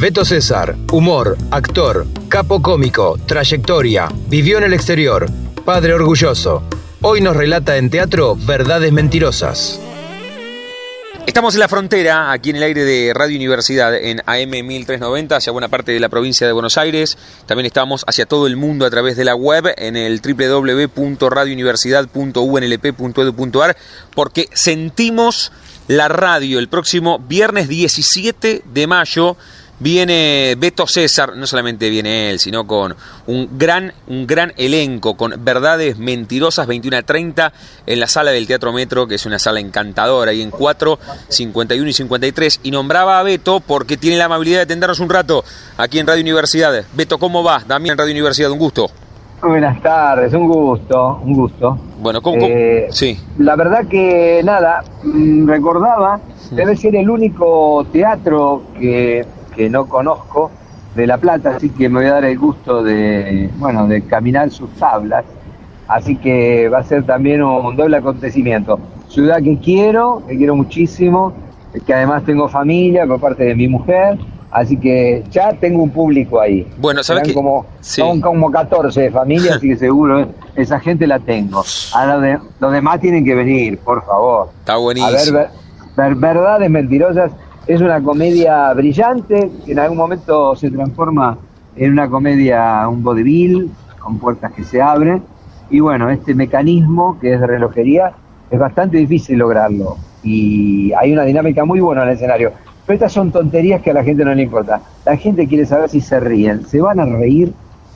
Beto César, humor, actor, capo cómico, trayectoria, vivió en el exterior, padre orgulloso. Hoy nos relata en teatro Verdades Mentirosas. Estamos en la frontera, aquí en el aire de Radio Universidad, en AM 1390, hacia buena parte de la provincia de Buenos Aires. También estamos hacia todo el mundo a través de la web, en el www.radiouniversidad.unlp.edu.ar, porque sentimos la radio el próximo viernes 17 de mayo Viene Beto César, no solamente viene él, sino con un gran, un gran elenco, con verdades mentirosas 21 a 30 en la sala del Teatro Metro, que es una sala encantadora, ahí en 4, 51 y 53. Y nombraba a Beto porque tiene la amabilidad de atendernos un rato aquí en Radio Universidad. Beto, ¿cómo va? También en Radio Universidad, un gusto. Buenas tardes, un gusto, un gusto. Bueno, ¿cómo? Eh, sí. La verdad que nada, mm, recordaba, debe ser el único teatro que que no conozco de La Plata, así que me voy a dar el gusto de, bueno, de caminar sus tablas. Así que va a ser también un doble acontecimiento. Ciudad que quiero, que quiero muchísimo, que además tengo familia por parte de mi mujer, así que ya tengo un público ahí. Bueno, ¿sabes que como, Son como 14 familias, así que seguro esa gente la tengo. Ahora los demás tienen que venir, por favor. Está buenísimo. A ver, verdades mentirosas es una comedia brillante que en algún momento se transforma en una comedia, un vodevil, con puertas que se abren. Y bueno, este mecanismo que es de relojería es bastante difícil lograrlo. Y hay una dinámica muy buena en el escenario. Pero estas son tonterías que a la gente no le importa. La gente quiere saber si se ríen. Se van a reír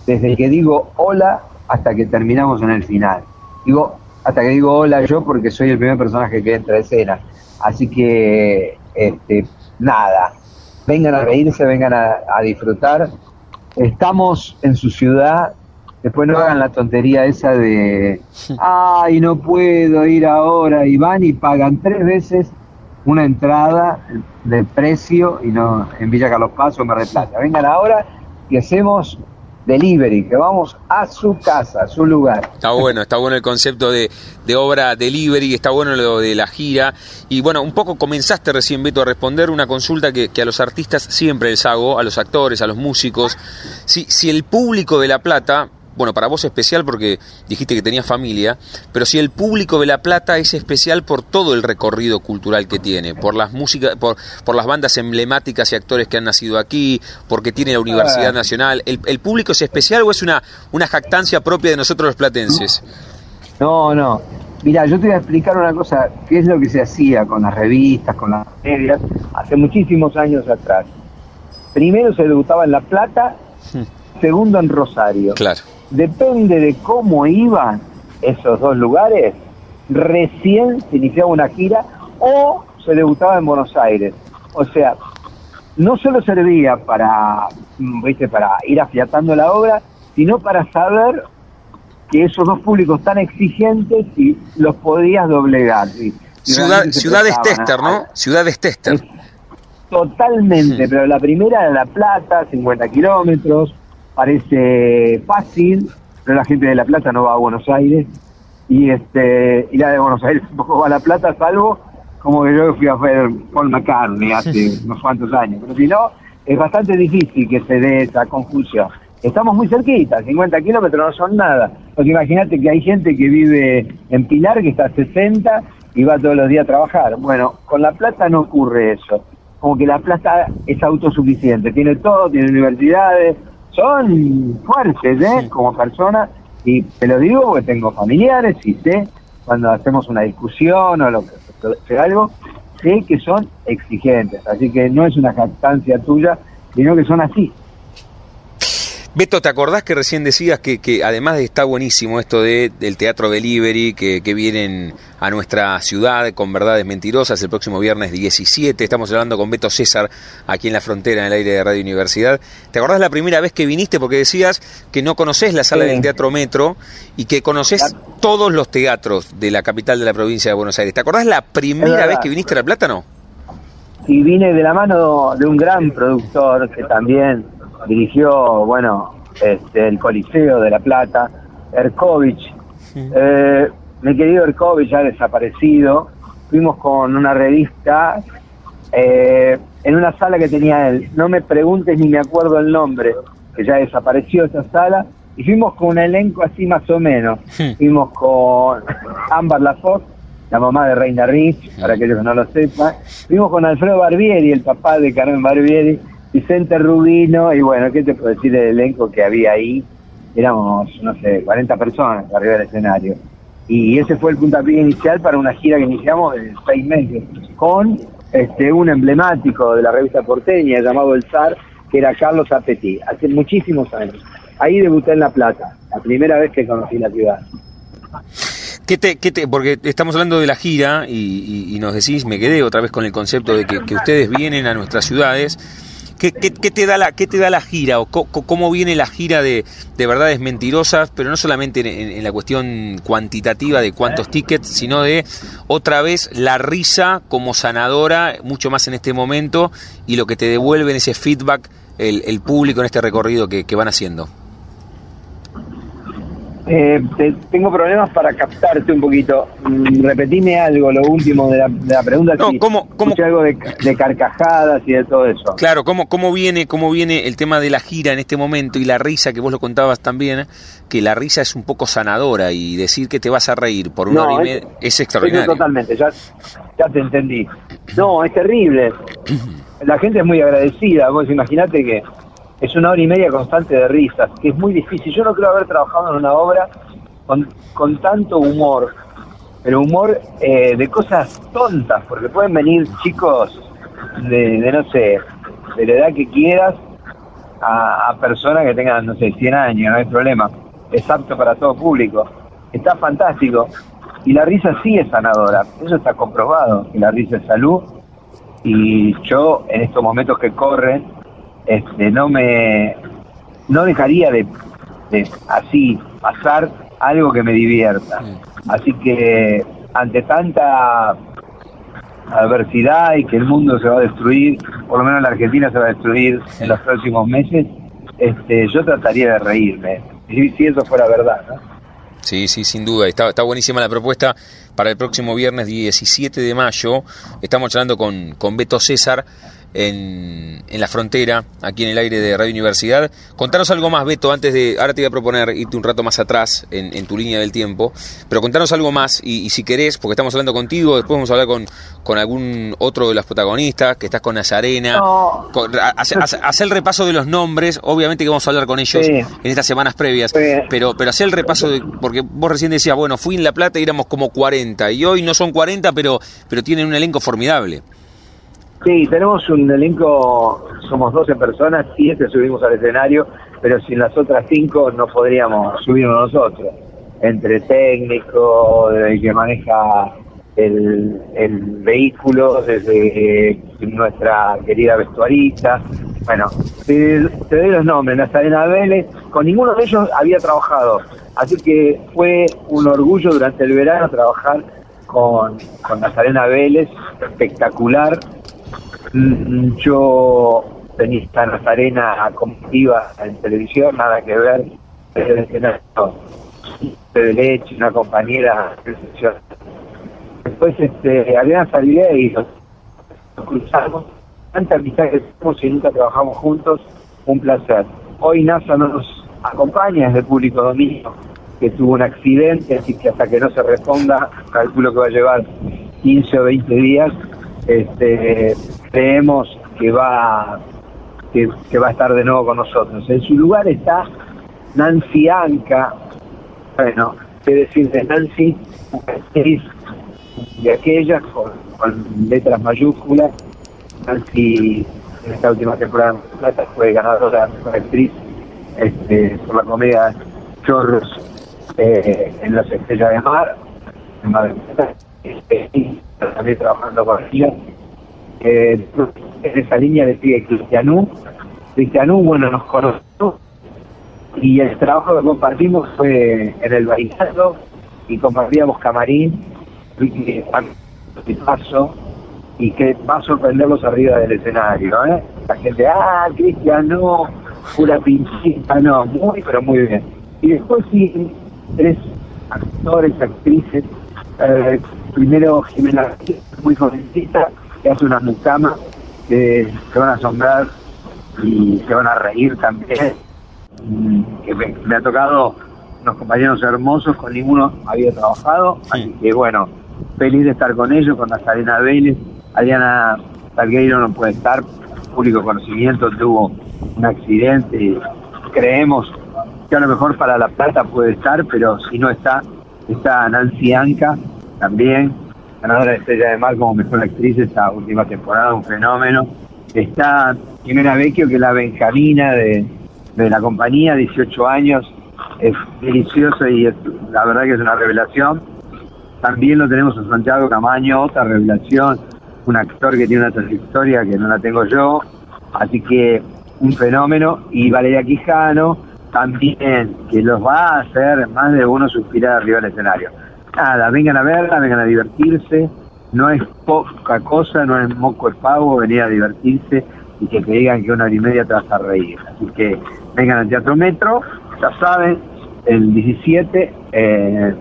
desde que digo hola hasta que terminamos en el final. Digo, hasta que digo hola yo porque soy el primer personaje que entra a escena. Así que este, nada. Vengan a reírse, vengan a, disfrutar. Estamos en su ciudad, después no hagan la tontería esa de, ay, no puedo ir ahora, y van y pagan tres veces una entrada de precio y no en Villa Carlos Paz o Mar del Plata. Vengan ahora y hacemos delivery, que vamos a su casa, a su lugar. Está bueno, está bueno el concepto de, de, obra delivery, está bueno lo de la gira. Y bueno, un poco comenzaste recién, Beto, a responder una consulta que, que a los artistas siempre les hago, a los actores, a los músicos. Si, si el público de La Plata bueno, para vos especial porque dijiste que tenías familia, pero si el público de La Plata es especial por todo el recorrido cultural que tiene, por las músicas, por, por las bandas emblemáticas y actores que han nacido aquí, porque tiene la Universidad ah. Nacional, ¿el, público es especial o es una, una jactancia propia de nosotros los platenses? No, no. Mira, yo te voy a explicar una cosa, qué es lo que se hacía con las revistas, con las medias, hace muchísimos años atrás. Primero se debutaba en La Plata, hmm. segundo en Rosario. Claro depende de cómo iban esos dos lugares, recién se iniciaba una gira o se debutaba en Buenos Aires. O sea, no solo servía para, ¿viste? para ir afiatando la obra, sino para saber que esos dos públicos tan exigentes y los podías doblegar. Ciudad, ciudad de Tester, ¿no? Ciudad de Tester. Totalmente, pero la primera era La Plata, 50 kilómetros, parece fácil, pero la gente de La Plata no va a Buenos Aires y este y la de Buenos Aires tampoco va a La Plata, salvo como que yo fui a ver Paul McCartney hace unos cuantos años, pero si no, es bastante difícil que se dé esa confusión. Estamos muy cerquita, 50 kilómetros no son nada. Porque imagínate que hay gente que vive en Pilar, que está a 60 y va todos los días a trabajar. Bueno, con La Plata no ocurre eso. Como que La Plata es autosuficiente, tiene todo, tiene universidades, son fuertes, ¿eh? Como personas, y te lo digo porque tengo familiares y sé cuando hacemos una discusión o lo que sea algo, sé que son exigentes, así que no es una jactancia tuya, sino que son así. Beto, ¿te acordás que recién decías que, que además de está buenísimo esto de, del teatro delivery, que, que, vienen a nuestra ciudad con verdades mentirosas el próximo viernes 17? Estamos hablando con Beto César aquí en la frontera, en el aire de Radio Universidad. ¿Te acordás la primera vez que viniste? Porque decías que no conocés la sala sí. del Teatro Metro y que conocés todos los teatros de la capital de la provincia de Buenos Aires. ¿Te acordás la primera vez que viniste a La Plata, no? Y vine de la mano de un gran productor que también dirigió, bueno, este, el Coliseo de La Plata, Erkovich. Sí. Eh, mi querido Erkovich ya desaparecido, fuimos con una revista eh, en una sala que tenía él. No me preguntes ni me acuerdo el nombre, que ya desapareció esa sala. Y fuimos con un elenco así más o menos. Sí. Fuimos con Amber Lafosse, la mamá de Reina Rich, para aquellos que no lo sepan. Fuimos con Alfredo Barbieri, el papá de Carmen Barbieri, Vicente Rubino, y bueno, ¿qué te puedo decir del elenco que había ahí? Éramos, no sé, 40 personas arriba del escenario. Y ese fue el puntapié inicial para una gira que iniciamos de seis meses, con este un emblemático de la revista porteña llamado El Zar, que era Carlos Apetí, hace muchísimos años. Ahí debuté en La Plata, la primera vez que conocí la ciudad. ¿Qué te, qué te, porque estamos hablando de la gira y, nos decís, me quedé otra vez con el concepto de que ustedes vienen a nuestras ciudades ¿Qué, te da la, ¿Qué te da la gira o cómo viene la gira de, de verdades mentirosas, pero no solamente en, la cuestión cuantitativa de cuántos tickets, sino de otra vez la risa como sanadora, mucho más en este momento, y lo que te devuelve en ese feedback el, público en este recorrido que van haciendo? Eh, te, tengo problemas para captarte un poquito. Mm, repetime algo, lo último de la, de la pregunta. No, si ¿cómo, cómo? algo de, de, carcajadas y de todo eso. Claro, ¿cómo, cómo, viene, ¿cómo viene el tema de la gira en este momento y la risa, que vos lo contabas también, que la risa es un poco sanadora y decir que te vas a reír por una no, hora y media es, es extraordinario. Totalmente, ya, ya te entendí. No, es terrible. La gente es muy agradecida. Vos imaginate que es una hora y media constante de risas, que es muy difícil. Yo no creo haber trabajado en una obra con, con tanto humor, pero humor eh, de cosas tontas, porque pueden venir chicos de, de, no sé, de la edad que quieras, a, a personas que tengan, no sé, 100 años, no hay problema. Es apto para todo público. Está fantástico. Y la risa sí es sanadora. Eso está comprobado, que la risa es salud. Y yo, en estos momentos que corren, este, no me no dejaría de, de, así pasar algo que me divierta así que ante tanta adversidad y que el mundo se va a destruir por lo menos la Argentina se va a destruir en los próximos meses este yo trataría de reírme si, si eso fuera verdad ¿no? Sí, sí, sin duda. Está, está buenísima la propuesta para el próximo viernes 17 de mayo. Estamos hablando con, con Beto César en, en, la frontera, aquí en el aire de Radio Universidad. Contanos algo más, Beto, antes de. Ahora te voy a proponer irte un rato más atrás en, en tu línea del tiempo, pero contanos algo más y, y, si querés, porque estamos hablando contigo, después vamos a hablar con, con algún otro de los protagonistas, que estás con Nazarena. No. Hace, hace, el repaso de los nombres, obviamente que vamos a hablar con ellos sí. en estas semanas previas, pero, pero hace el repaso, de, porque vos recién decías, bueno, fui en La Plata y éramos como 40, y hoy no son 40, pero, pero tienen un elenco formidable. Sí, tenemos un elenco, somos 12 personas, 7 subimos al escenario, pero sin las otras 5 no podríamos subirnos nosotros. Entre técnico, el que maneja el, el vehículo, desde eh, nuestra querida vestuarista. Bueno, te, te doy los nombres, Nazarena Vélez, con ninguno de ellos había trabajado, así que fue un orgullo durante el verano trabajar con, con Nazarena Vélez, espectacular, yo tenía esta Nazarena combativa en televisión, nada que ver, de leche, una compañera después este Adriana salida y nos cruzamos. Tanta amistad que tenemos y nunca trabajamos juntos un placer. Hoy NASA no nos acompaña desde público dominio que tuvo un accidente así que hasta que no se responda calculo que va a llevar 15 o 20 días este creemos que va que, va a estar de nuevo con nosotros. En su lugar está Nancy Anca, bueno, qué decir de Nancy, actriz de aquellas con, letras mayúsculas. Nancy en esta última temporada Plata fue ganadora de actriz este, por la comedia Chorros eh, en las Estrellas de Mar, en este, también trabajando con ella. Eh, en esa línea le sigue Cristianú. Cristianú, bueno, nos conoció y el trabajo que compartimos fue en el bailando y compartíamos camarín y paso y que va a sorprenderlos arriba del escenario, ¿eh? La gente, ah, Cristian, no, pura pinchita, no, muy, pero muy bien. Y después sí, tres actores, actrices, eh, primero Jimena, muy jovencita, que hace unas mucamas que se van a asombrar y se van a reír también. Que me, ha tocado unos compañeros hermosos, con ninguno había trabajado, así que bueno, feliz de estar con ellos, con Nazarena Vélez, Adriana Salgueiro no puede estar, público conocimiento, tuvo un accidente, creemos que a lo mejor para La Plata puede estar, pero si no está, está Nancy Anca también, ganadora de Estrella de Mar como mejor actriz esta última temporada, un fenómeno. Está Jimena Vecchio, que es la Benjamina de, de la compañía, 18 años, es delicioso y es, la verdad que es una revelación. También lo tenemos a Santiago Camaño, otra revelación, un actor que tiene una trayectoria que no la tengo yo, así que un fenómeno. Y Valeria Quijano también, que los va a hacer más de uno suspirar arriba del escenario. Nada, vengan a verla, vengan a divertirse, no es poca cosa, no es moco el pavo, venir a divertirse y que te digan que una hora y media te vas a reír. Así que vengan al Teatro Metro, ya saben, el 17, eh,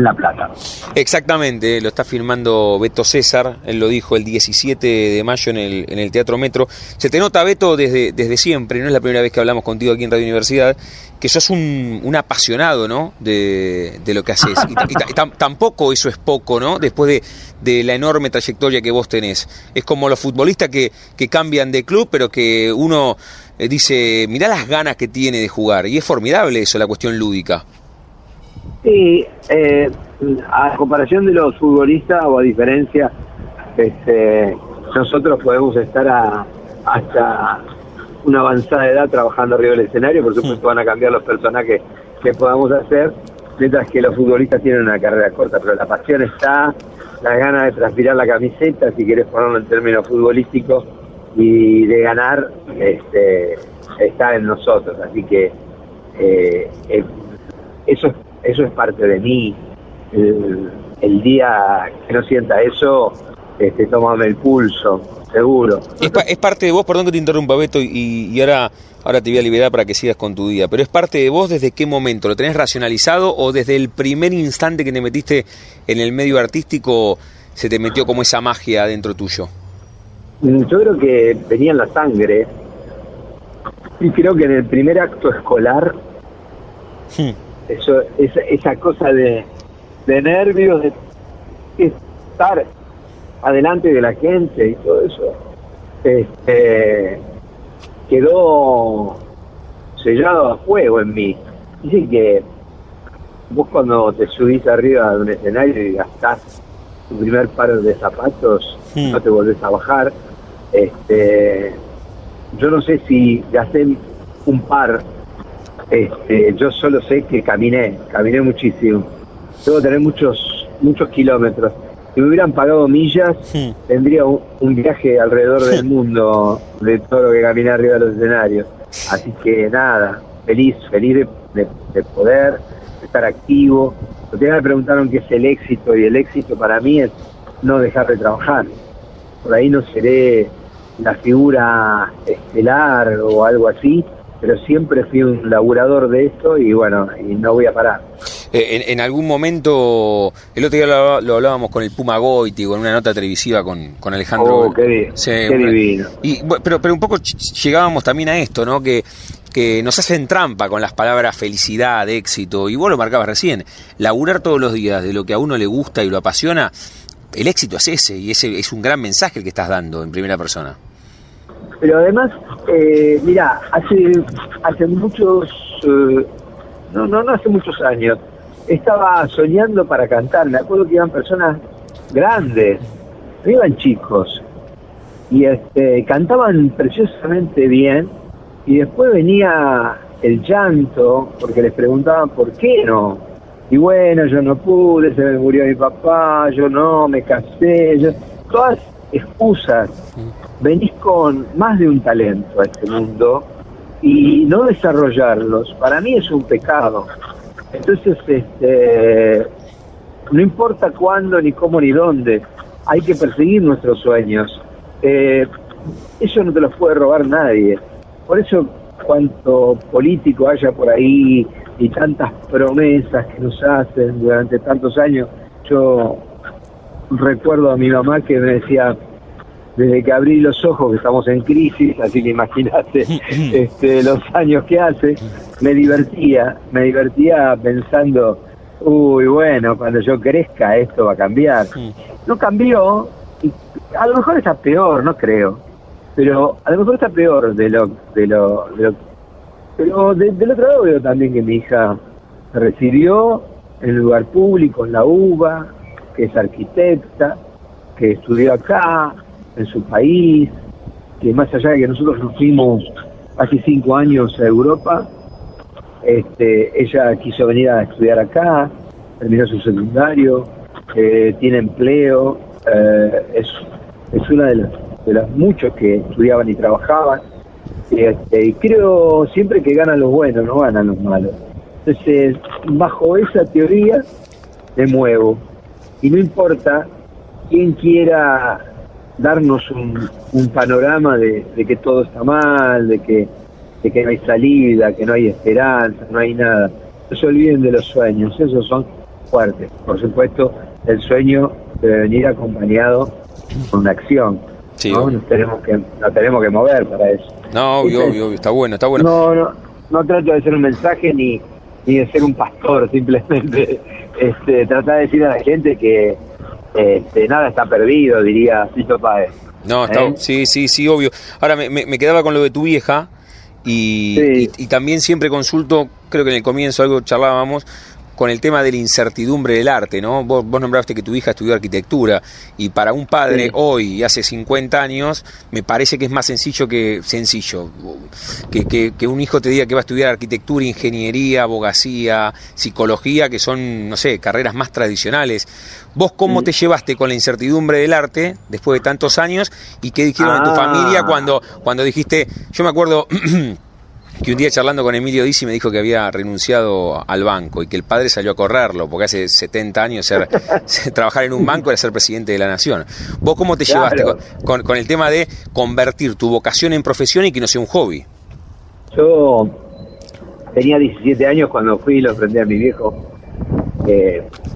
en La Plata. Exactamente, lo está firmando Beto César, él lo dijo el 17 de mayo en el, en el Teatro Metro. Se te nota, Beto, desde, siempre, no es la primera vez que hablamos contigo aquí en Radio Universidad, que sos un, un apasionado, ¿no? De, lo que haces. Y, tampoco eso es poco, ¿no? Después de, de, la enorme trayectoria que vos tenés. Es como los futbolistas que, que cambian de club, pero que uno eh, dice, mirá las ganas que tiene de jugar. Y es formidable eso, la cuestión lúdica. Sí, eh, a comparación de los futbolistas o a diferencia, este, nosotros podemos estar a, hasta una avanzada edad trabajando arriba del escenario, por supuesto van a cambiar los personajes que podamos hacer, mientras que los futbolistas tienen una carrera corta, pero la pasión está, la ganas de transpirar la camiseta, si quieres ponerlo en términos futbolísticos, y de ganar este, está en nosotros, así que eh, eh eso es eso es parte de mí. El, día que no sienta eso, este, tómame el pulso, seguro. Es, parte de vos, perdón que te interrumpa, Beto, y, ahora, ahora te voy a liberar para que sigas con tu día, pero es parte de vos desde qué momento, ¿lo tenés racionalizado o desde el primer instante que te metiste en el medio artístico se te metió como esa magia dentro tuyo? Mm, yo creo que venía en la sangre y creo que en el primer acto escolar hmm eso, esa, esa cosa de, de nervios, de estar adelante de la gente y todo eso, este, quedó sellado a fuego en mí. Dice que vos cuando te subís arriba de un escenario y gastás tu primer par de zapatos, hmm. no te volvés a bajar. Este, yo no sé si gasté un par este, yo solo sé que caminé, caminé muchísimo. Debo tener muchos, muchos kilómetros. Si me hubieran pagado millas, tendría un, viaje alrededor del mundo de todo lo que caminé arriba de los escenarios. Así que nada, feliz, feliz de, poder estar activo. Los me preguntaron qué es el éxito y el éxito para mí es no dejar de trabajar. Por ahí no seré la figura estelar o algo así, pero siempre fui un laburador de esto y bueno, y no voy a parar. Eh, en, algún momento, el otro día lo, hablábamos con el Puma Goiti, con una nota televisiva con, con Alejandro. Oh, qué, divino. Y, pero, pero un poco llegábamos también a esto, ¿no? Que, que nos hacen trampa con las palabras felicidad, éxito, y vos lo marcabas recién, laburar todos los días de lo que a uno le gusta y lo apasiona, el éxito es ese, y ese es un gran mensaje el que estás dando en primera persona. Pero además, eh, mira, hace, hace muchos, eh, no, no, no hace muchos años, estaba soñando para cantar. Me acuerdo que iban personas grandes, no iban chicos, y este, cantaban preciosamente bien. Y después venía el llanto, porque les preguntaban por qué no. Y bueno, yo no pude, se me murió mi papá, yo no, me casé, yo... todas excusas. Venís con más de un talento a este mundo y no desarrollarlos, para mí es un pecado. Entonces, este, no importa cuándo, ni cómo, ni dónde, hay que perseguir nuestros sueños. Eh, eso no te los puede robar nadie. Por eso, cuanto político haya por ahí y tantas promesas que nos hacen durante tantos años, yo recuerdo a mi mamá que me decía, desde que abrí los ojos, que estamos en crisis, así que imagínate este, los años que hace, me divertía, me divertía pensando, uy, bueno, cuando yo crezca esto va a cambiar. No cambió, y a lo mejor está peor, no creo, pero a lo mejor está peor de lo... De lo, pero del otro lado veo también que mi hija recibió en lugar público, en la UBA, que es arquitecta, que estudió acá, en su país, que más allá de que nosotros nos fuimos hace cinco años a Europa, este, ella quiso venir a estudiar acá, terminó su secundario, eh, tiene empleo, eh, es, es una de las, de las muchos que estudiaban y trabajaban. Este, y creo siempre que ganan los buenos, no ganan los malos. Entonces, bajo esa teoría, me muevo. Y no importa quién quiera darnos un, panorama de, que todo está mal, de que, de que no hay salida, que no hay esperanza, no hay nada. No se olviden de los sueños, esos son fuertes. Por supuesto, el sueño debe venir acompañado con una acción. ¿no? Nos, tenemos que, nos tenemos que mover para eso. No, obvio, obvio, está bueno, está bueno. No, no, no trato de ser un mensaje ni, ni de ser un pastor, simplemente este, tratar de decir a la gente que, este, nada está perdido, diría Cito Páez. No, está, ¿Eh? sí, sí, sí, obvio. Ahora me, me, quedaba con lo de tu vieja y, y, también siempre consulto, creo que en el comienzo algo charlábamos, con el tema de la incertidumbre del arte, ¿no? Vos, vos nombraste que tu hija estudió arquitectura y para un padre hoy y hace 50 años me parece que es más sencillo que sencillo que, que, un hijo te diga que va a estudiar arquitectura, ingeniería, abogacía, psicología, que son, no sé, carreras más tradicionales. ¿Vos cómo te llevaste con la incertidumbre del arte después de tantos años y qué dijeron en tu familia ah. cuando, cuando dijiste, yo me acuerdo... que un día charlando con Emilio Dizzi me dijo que había renunciado al banco y que el padre salió a correrlo, porque hace 70 años ser, trabajar en un banco era ser presidente de la nación. ¿Vos cómo te llevaste con, con, el tema de convertir tu vocación en profesión y que no sea un hobby? Yo tenía 17 años cuando fui y lo aprendí a mi viejo.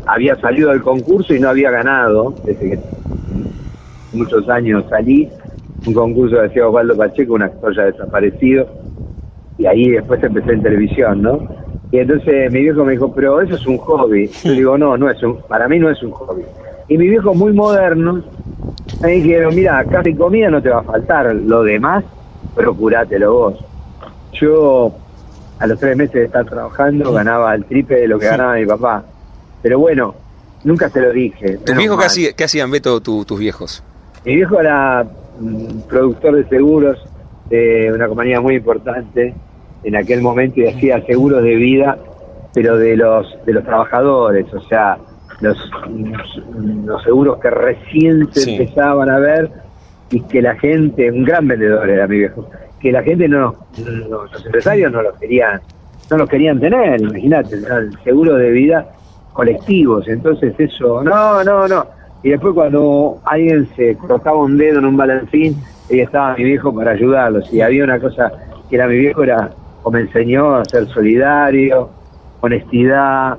había salido del concurso y no había ganado, desde que muchos años salí, un concurso de hacía Osvaldo Pacheco, un actor ya desaparecido y ahí después empecé en televisión, ¿no? Y entonces mi viejo me dijo, pero eso es un hobby. Yo digo, no, no es un, para mí no es un hobby. Y mi viejo muy moderno me dijeron, mira, acá y comida no te va a faltar, lo demás, procurátelo vos. Yo a los tres meses de estar trabajando ganaba el triple de lo que ganaba mi papá. Pero bueno, nunca se lo dije. ¿Tus viejos qué, hacían, Beto, tus viejos? Mi viejo era mm, productor de seguros de una compañía muy importante en aquel momento y hacía seguros de vida, pero de los de los trabajadores, o sea, los, los seguros que recién se empezaban a ver y que la gente, un gran vendedor era mi viejo, que la gente no, los empresarios no los querían, no los querían tener, imagínate, el seguro de vida colectivos, entonces eso, no, no, no. Y después cuando alguien se cortaba un dedo en un balancín, ahí estaba mi viejo para ayudarlos. Y había una cosa que era mi viejo, era o me enseñó a ser solidario, honestidad,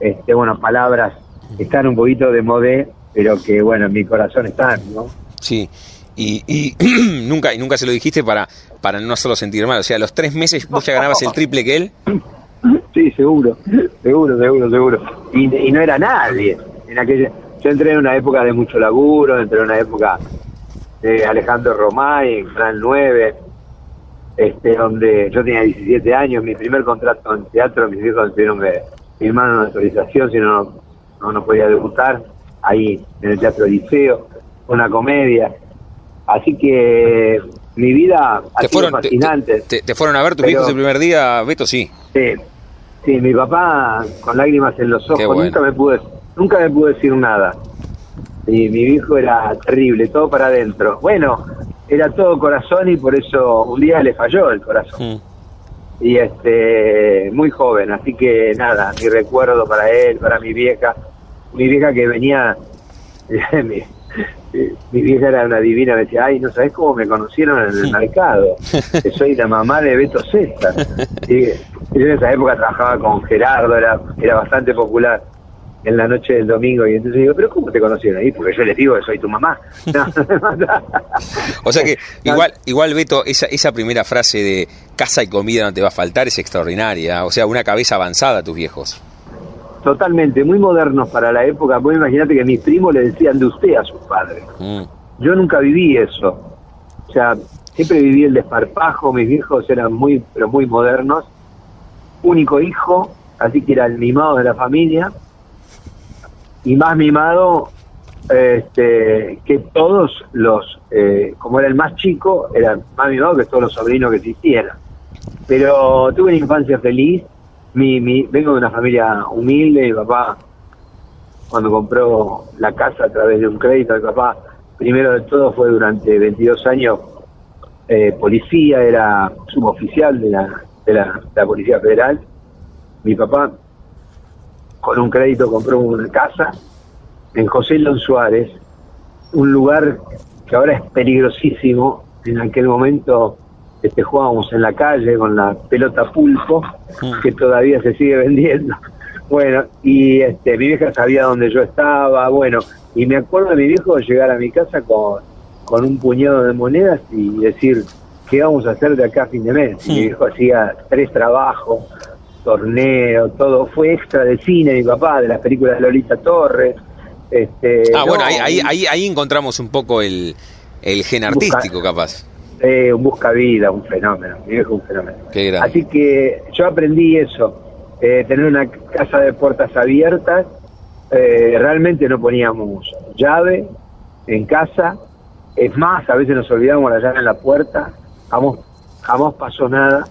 este, bueno, palabras que están un poquito de modé, pero que bueno, en mi corazón están, ¿no? Sí. Y, y nunca y nunca se lo dijiste para para no solo sentir mal, o sea, los tres meses vos ya ganabas el triple que él. Sí, seguro, seguro, seguro, seguro. Y, y no era nadie. En aquella, yo entré en una época de mucho laburo, entré en una época de Alejandro Romay, en Gran 9, este, donde yo tenía 17 años, mi primer contrato en teatro, mis hijos tuvieron que firmar una autorización, si no, no, no podía debutar, ahí en el Teatro Liceo, una comedia. Así que mi vida ha ¿Te sido fueron, te, fascinante. te- te fueron a ver tus Pero- viejos el primer día, Beto? Sí. Sí, sí, mi papá con lágrimas en los ojos, bueno. nunca me pude, nunca me pudo decir nada. Y mi viejo era terrible, todo para adentro. Bueno, era todo corazón y por eso un día le falló el corazón. Mm. Y este, muy joven, así que nada, mi recuerdo para él, para mi vieja, mi vieja que venía, mi, mi vieja era una divina, me decía, ay, no sabes cómo me conocieron en el mercado, que soy la mamá de Beto César. Y yo en esa época trabajaba con Gerardo, era, era bastante popular en la noche del domingo, y entonces digo, pero ¿cómo te conocieron ahí? Porque yo les digo que soy tu mamá. O sea que igual, igual Beto, esa, esa primera frase de casa y comida no te va a faltar es extraordinaria. O sea, una cabeza avanzada tus viejos. Totalmente, muy modernos para la época. Vos imaginate que mis primos le decían de usted a sus padres. Mm. Yo nunca viví eso. O sea, siempre viví el desparpajo, mis viejos eran muy, pero muy modernos. Único hijo, así que era el mimado de la familia. Y más mimado este, que todos los, eh, como era el más chico, era más mimado que todos los sobrinos que existieran. Pero tuve una infancia feliz. Mi, mi, vengo de una familia humilde, mi papá cuando compró la casa a través de un crédito, mi papá, primero de todo fue durante 22 años eh, policía, era suboficial de de, la, de la Policía Federal. Mi papá, con un crédito, compró una casa en José Lon Suárez, un lugar que ahora es peligrosísimo. En aquel momento este, jugábamos en la calle con la pelota pulpo, que todavía se sigue vendiendo. Bueno, y este, mi vieja sabía dónde yo estaba, bueno, y me acuerdo de mi viejo llegar a mi casa con, con un puñado de monedas y decir, ¿qué vamos a hacer de acá a fin de mes? Y mi viejo hacía tres trabajos, torneo, todo, fue extra de cine, mi papá, de las películas de Lolita Torres. Este, Ah, bueno, no, ahí, ahí, ahí, ahí encontramos un poco el, el gen artístico, capaz. eh, un busca vida, un fenómeno, mi viejo un fenómeno. Qué grande. Así que yo aprendí eso, eh, tener una casa de puertas abiertas, eh, realmente no poníamos llave en casa, es más, a veces nos olvidamos la llave en la puerta, jamás, jamás pasó nada,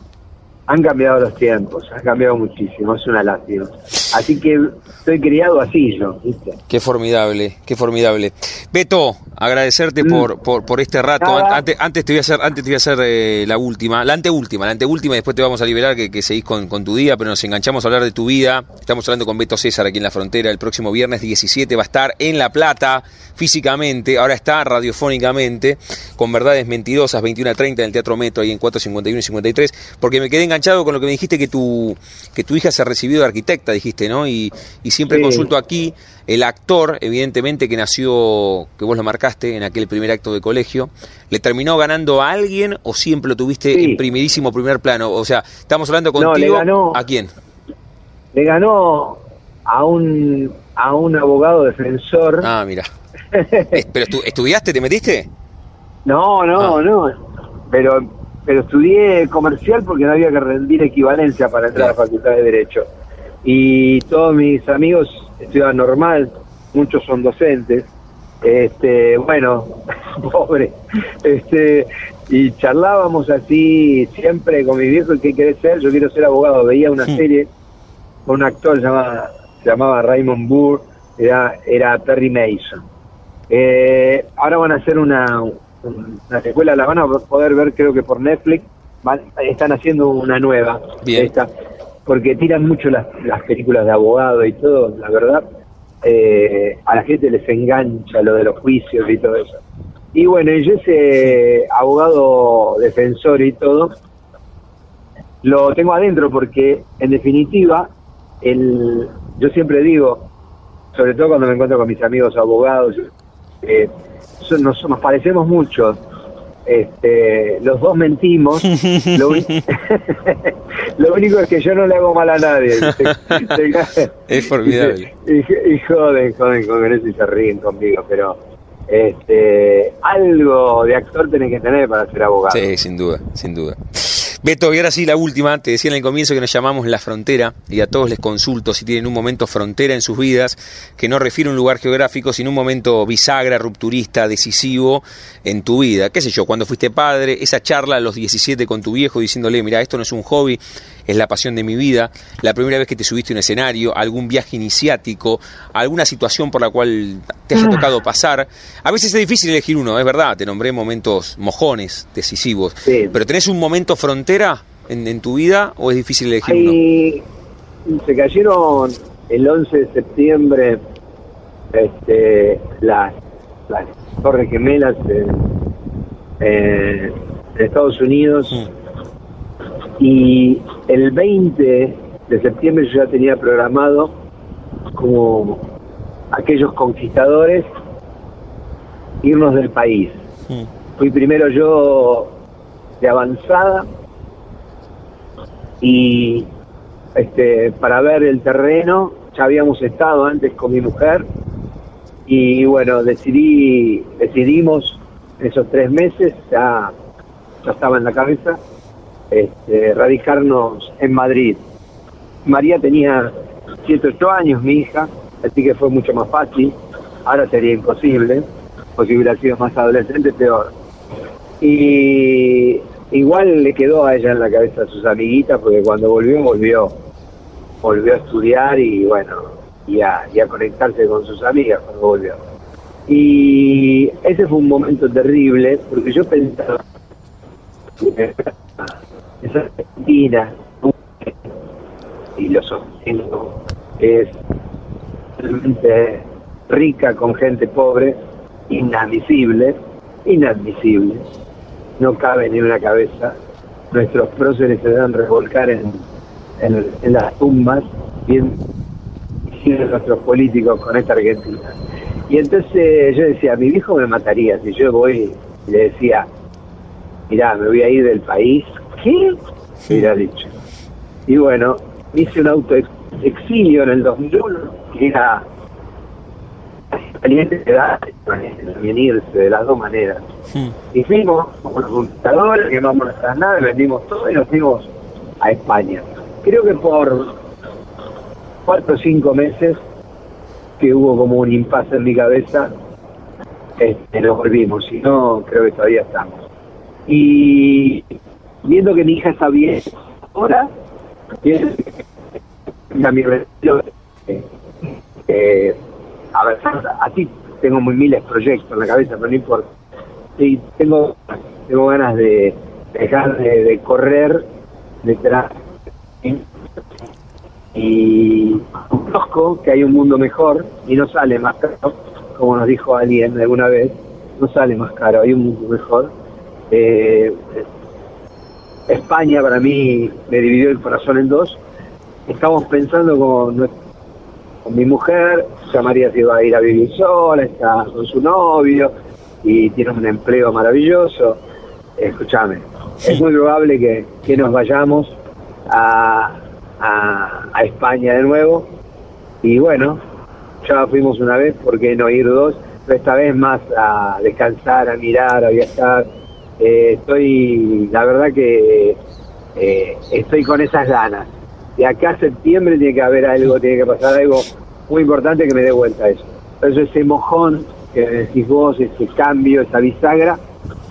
han cambiado los tiempos, han cambiado muchísimo, es una lástima. Así que estoy criado así yo, ¿viste? Qué formidable, qué formidable. Beto, agradecerte Mm. por, por, por este rato. Nada. An- Antes, antes te voy a hacer, antes te voy a hacer eh, la última, la anteúltima, la anteúltima y después te vamos a liberar que, que seguís con, con tu día, pero nos enganchamos a hablar de tu vida. Estamos hablando con Beto César aquí en la frontera. El próximo viernes 17 va a estar en La Plata físicamente, ahora está radiofónicamente, con verdades mentirosas, 21 a 30 en el Teatro Metro, ahí en 451 y 53, porque me quedé enganchado con lo que me dijiste que tu, que tu hija se ha recibido de arquitecta, dijiste, ¿no? Y, y siempre Sí. consulto aquí, el actor, evidentemente, que nació, que vos lo marcaste en aquel primer acto de colegio, ¿le terminó ganando a alguien o siempre lo tuviste Sí. en primerísimo primer plano? O sea, estamos hablando No, le contigo. ganó- ¿A quién? Le ganó a un, a un abogado defensor. Ah, mira. Es- ¿Pero estu- estudiaste, te metiste? No, no, Ah. no. Pero, pero estudié comercial porque no había que rendir equivalencia para entrar a la Facultad de Derecho. Y todos mis amigos estudiaban normal, muchos son docentes. Este, bueno, pobre. Este, y charlábamos así siempre con mi viejo, ¿qué querés ser? Yo quiero ser abogado. Veía una serie con un actor llamaba, se llamaba Raymond Burr, era, era Perry Mason. Eh, ahora van a hacer una, una secuela, la van a poder ver creo que por Netflix, van- están haciendo una nueva, Bien. esta, porque tiran mucho las, las películas de abogado y todo, la verdad, eh, a la gente les engancha lo de los juicios y todo eso. Y bueno, y yo ese abogado defensor y todo, lo tengo adentro porque en definitiva, el, yo siempre digo, sobre todo cuando me encuentro con mis amigos abogados, eh, nos, nos parecemos mucho. Este, los dos mentimos. Lo, lo único es que yo no le hago mal a nadie. Es formidable. Y, y- y joden, joden con eso y se ríen conmigo, pero este, algo de actor tenés que tener para ser abogado. Sí, sin duda, sin duda. Beto, y ahora sí la última, te decía en el comienzo que nos llamamos La Frontera y a todos les consulto si tienen un momento frontera en sus vidas, que no refiere a un lugar geográfico, sino un momento bisagra, rupturista, decisivo en tu vida. ¿Qué sé yo? Cuando fuiste padre, esa charla a los 17 con tu viejo diciéndole, mira, esto no es un hobby, es la pasión de mi vida, la primera vez que te subiste a un escenario, algún viaje iniciático, alguna situación por la cual te haya ah. tocado pasar. A veces es difícil elegir uno, es verdad, te nombré momentos mojones, decisivos, pero ¿tenés un momento frontera en, tu vida o es difícil elegir uno? Se cayeron el 11 de septiembre este, las, las Torres Gemelas en, Estados Unidos. Mm. Y el 20 de septiembre yo ya tenía programado como aquellos conquistadores irnos del país. Mm. Fui primero yo de avanzada y este para ver el terreno ya habíamos estado antes con mi mujer y bueno decidí decidimos esos tres meses ya ya estaba en la cabeza este, radicarnos en Madrid. María tenía 7, 8 años, mi hija, así que fue mucho más fácil. Ahora sería imposible, o si hubiera sido más adolescente, peor. Y igual le quedó a ella en la cabeza a sus amiguitas, porque cuando volvió, volvió. Volvió a estudiar y bueno, y a, y a conectarse con sus amigas cuando volvió. Y ese fue un momento terrible, porque yo pensaba es Argentina y lo sostengo, es realmente rica con gente pobre, inadmisible, inadmisible, no cabe ni una cabeza. Nuestros próceres se deben revolcar en, en, las tumbas y en, nuestros políticos con esta Argentina. Y entonces yo decía, mi hijo me mataría si yo voy y le decía, mirá, me voy a ir del país ¿Qué? Hubiera dicho. Y bueno, hice un auto exilio en el 2001, que era caliente de edad, también irse de las dos maneras. Y fuimos con los computadores, quemamos nuestras naves, vendimos todo y nos fuimos a España. Creo que por cuatro o cinco meses que hubo como un impasse en mi cabeza, este, nos volvimos, si no, creo que todavía estamos. Y viendo que mi hija está bien ahora, también eh, a ver, así tengo muy miles de proyectos en la cabeza, pero no importa. Sí, tengo, tengo ganas de dejar de, correr detrás y conozco que hay un mundo mejor y no sale más caro, como nos dijo alguien alguna vez, no sale más caro, hay un mundo mejor. Eh, España para mí me dividió el corazón en dos. Estamos pensando con, mi mujer, ya María se iba a ir a vivir sola, está con su novio y tiene un empleo maravilloso. Escúchame, es muy probable que, que nos vayamos a, a, España de nuevo. Y bueno, ya fuimos una vez, ¿por qué no ir dos? Pero esta vez más a descansar, a mirar, a viajar eh, estoy, la verdad que eh, estoy con esas ganas. De acá a septiembre tiene que haber algo, tiene que pasar algo muy importante que me dé vuelta a eso. Entonces ese mojón que decís vos, ese cambio, esa bisagra,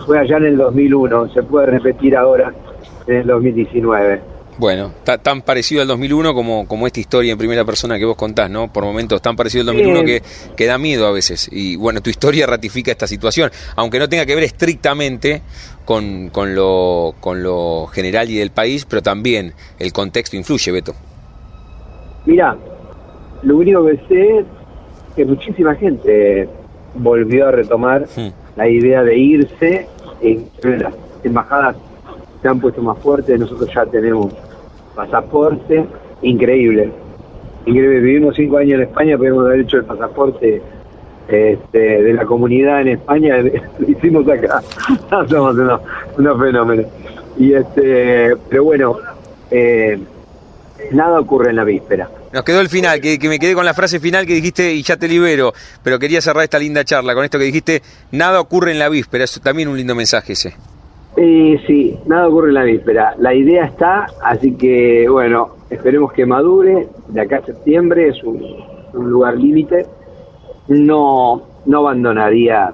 fue allá en el 2001, se puede repetir ahora en el 2019. Bueno, tan parecido al 2001 como, como esta historia en primera persona que vos contás, ¿no? Por momentos tan parecido al 2001 que, que da miedo a veces. Y bueno, tu historia ratifica esta situación, aunque no tenga que ver estrictamente con, con, lo, con lo general y del país, pero también el contexto influye, Beto. Mira, lo único que sé es que muchísima gente volvió a retomar la idea de irse en las embajadas se han puesto más fuertes, nosotros ya tenemos pasaporte, increíble. Increíble, vivimos cinco años en España, podemos haber hecho el pasaporte este, de la comunidad en España, lo hicimos acá, somos unos, fenómenos. Y este, pero bueno, eh, nada ocurre en la víspera. Nos quedó el final, que, me quedé con la frase final que dijiste y ya te libero, pero quería cerrar esta linda charla con esto que dijiste, nada ocurre en la víspera, es también un lindo mensaje ese. Eh, sí, nada ocurre en la víspera. La idea está, así que bueno, esperemos que madure. De acá a septiembre es un, lugar límite. No, no abandonaría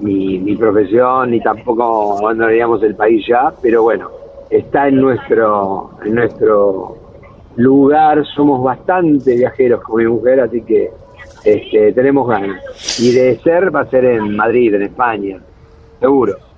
mi, mi profesión ni tampoco abandonaríamos el país ya, pero bueno, está en nuestro, en nuestro lugar. Somos bastante viajeros con mi mujer, así que este, tenemos ganas. Y de ser va a ser en Madrid, en España, seguro.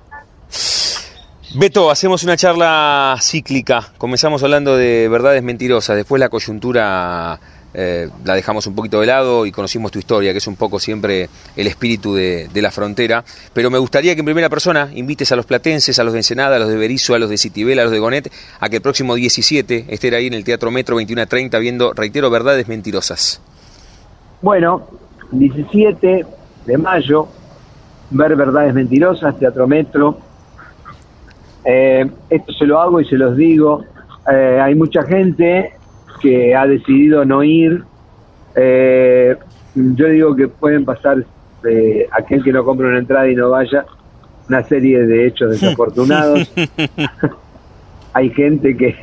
Beto, hacemos una charla cíclica. Comenzamos hablando de verdades mentirosas, después la coyuntura eh, la dejamos un poquito de lado y conocimos tu historia, que es un poco siempre el espíritu de, la frontera. Pero me gustaría que en primera persona invites a los platenses, a los de Ensenada, a los de Berizo, a los de Citibel, a los de Gonet, a que el próximo 17 estén ahí en el Teatro Metro 21.30 viendo, reitero, verdades mentirosas. Bueno, 17 de mayo, ver verdades mentirosas, Teatro Metro eh, esto se lo hago y se los digo. Eh, hay mucha gente que ha decidido no ir. Eh, yo digo que pueden pasar de aquel que no compre una entrada y no vaya una serie de hechos desafortunados. hay gente que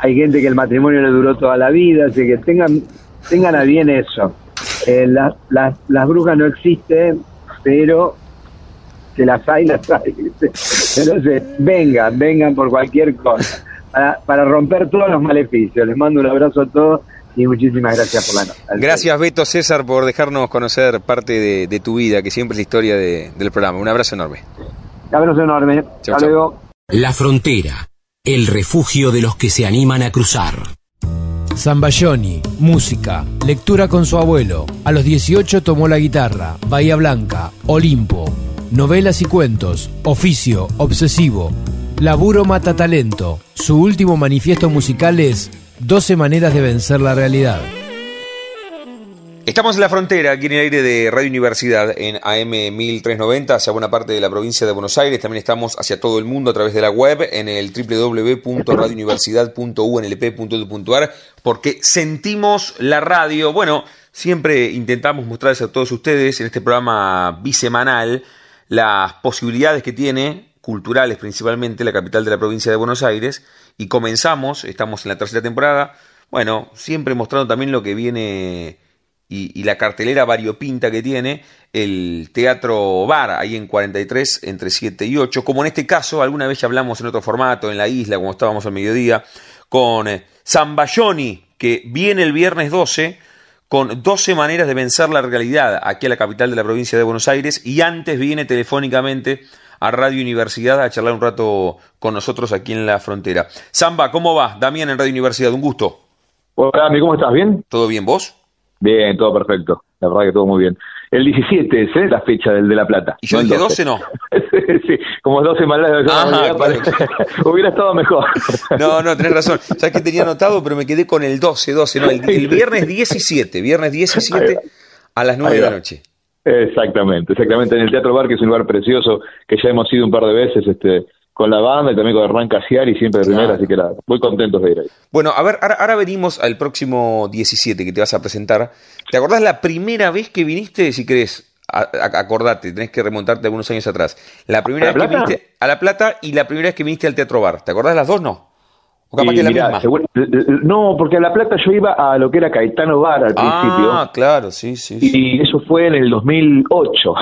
hay gente que el matrimonio le duró toda la vida, así que tengan tengan a bien eso. las brujas no existen, pero que las hay, las hay. Entonces, vengan, vengan por cualquier cosa, para, romper todos los maleficios. Les mando un abrazo a todos y muchísimas gracias por la noche. Gracias Beto César por dejarnos conocer parte de, tu vida, que siempre es la historia del programa. Un abrazo enorme. Un abrazo enorme. Hasta luego. La frontera, el refugio de los que se animan a cruzar. Zambayoni, música, lectura con su abuelo. A los 18 tomó la guitarra, Bahía Blanca, Olimpo, Novelas y cuentos, oficio, obsesivo. Laburo mata talento. Su último manifiesto musical es 12 maneras de vencer la realidad. Estamos en la frontera, aquí en el aire de Radio Universidad, en AM 1390, hacia buena parte de la provincia de Buenos Aires. También estamos hacia todo el mundo a través de la web, en el www.radiouniversidad.unlp.edu.ar, porque sentimos la radio. Bueno, siempre intentamos mostrarles a todos ustedes en este programa bisemanal las posibilidades que tiene, culturales principalmente, la capital de la provincia de Buenos Aires, y comenzamos, estamos en la tercera temporada, bueno, siempre mostrando también lo que viene y, la cartelera variopinta que tiene el Teatro Bar, ahí en 43, entre 7 y 8, como en este caso, alguna vez ya hablamos en otro formato, en la isla, como estábamos al mediodía, con eh, Zambayoni, que viene el viernes 12, con 12 maneras de vencer la realidad aquí a la capital de la provincia de Buenos Aires y antes viene telefónicamente a Radio Universidad a charlar un rato con nosotros aquí en la frontera. Samba, ¿cómo va? Damián en Radio Universidad, un gusto. Hola, Dami, ¿cómo estás? ¿Bien? ¿Todo bien vos? Bien, todo perfecto. La verdad que todo muy bien. El 17 es ¿eh? la fecha del de La Plata. Y yo dije 12, no. sí, como 12 malas de hubiera estado mejor. no, no, tenés razón. Sabes que tenía anotado, pero me quedé con el 12, 12, no, el, viernes 17, viernes 17 a las 9 de la noche. Exactamente, exactamente, en el Teatro Bar, que es un lugar precioso, que ya hemos ido un par de veces, este, con la banda y también con Hernán y siempre de primera, así que la, muy contentos de ir ahí. Bueno, a ver, ahora, venimos al próximo 17 que te vas a presentar. ¿Te acordás la primera vez que viniste, si querés? acordate, tenés que remontarte algunos años atrás. La primera vez que viniste a La Plata y la primera vez que viniste al Teatro Bar. ¿Te acordás las dos, no? No, porque a La Plata yo iba a lo que era Caetano Bar al principio. Ah, claro, sí, sí. Y eso fue en el 2008.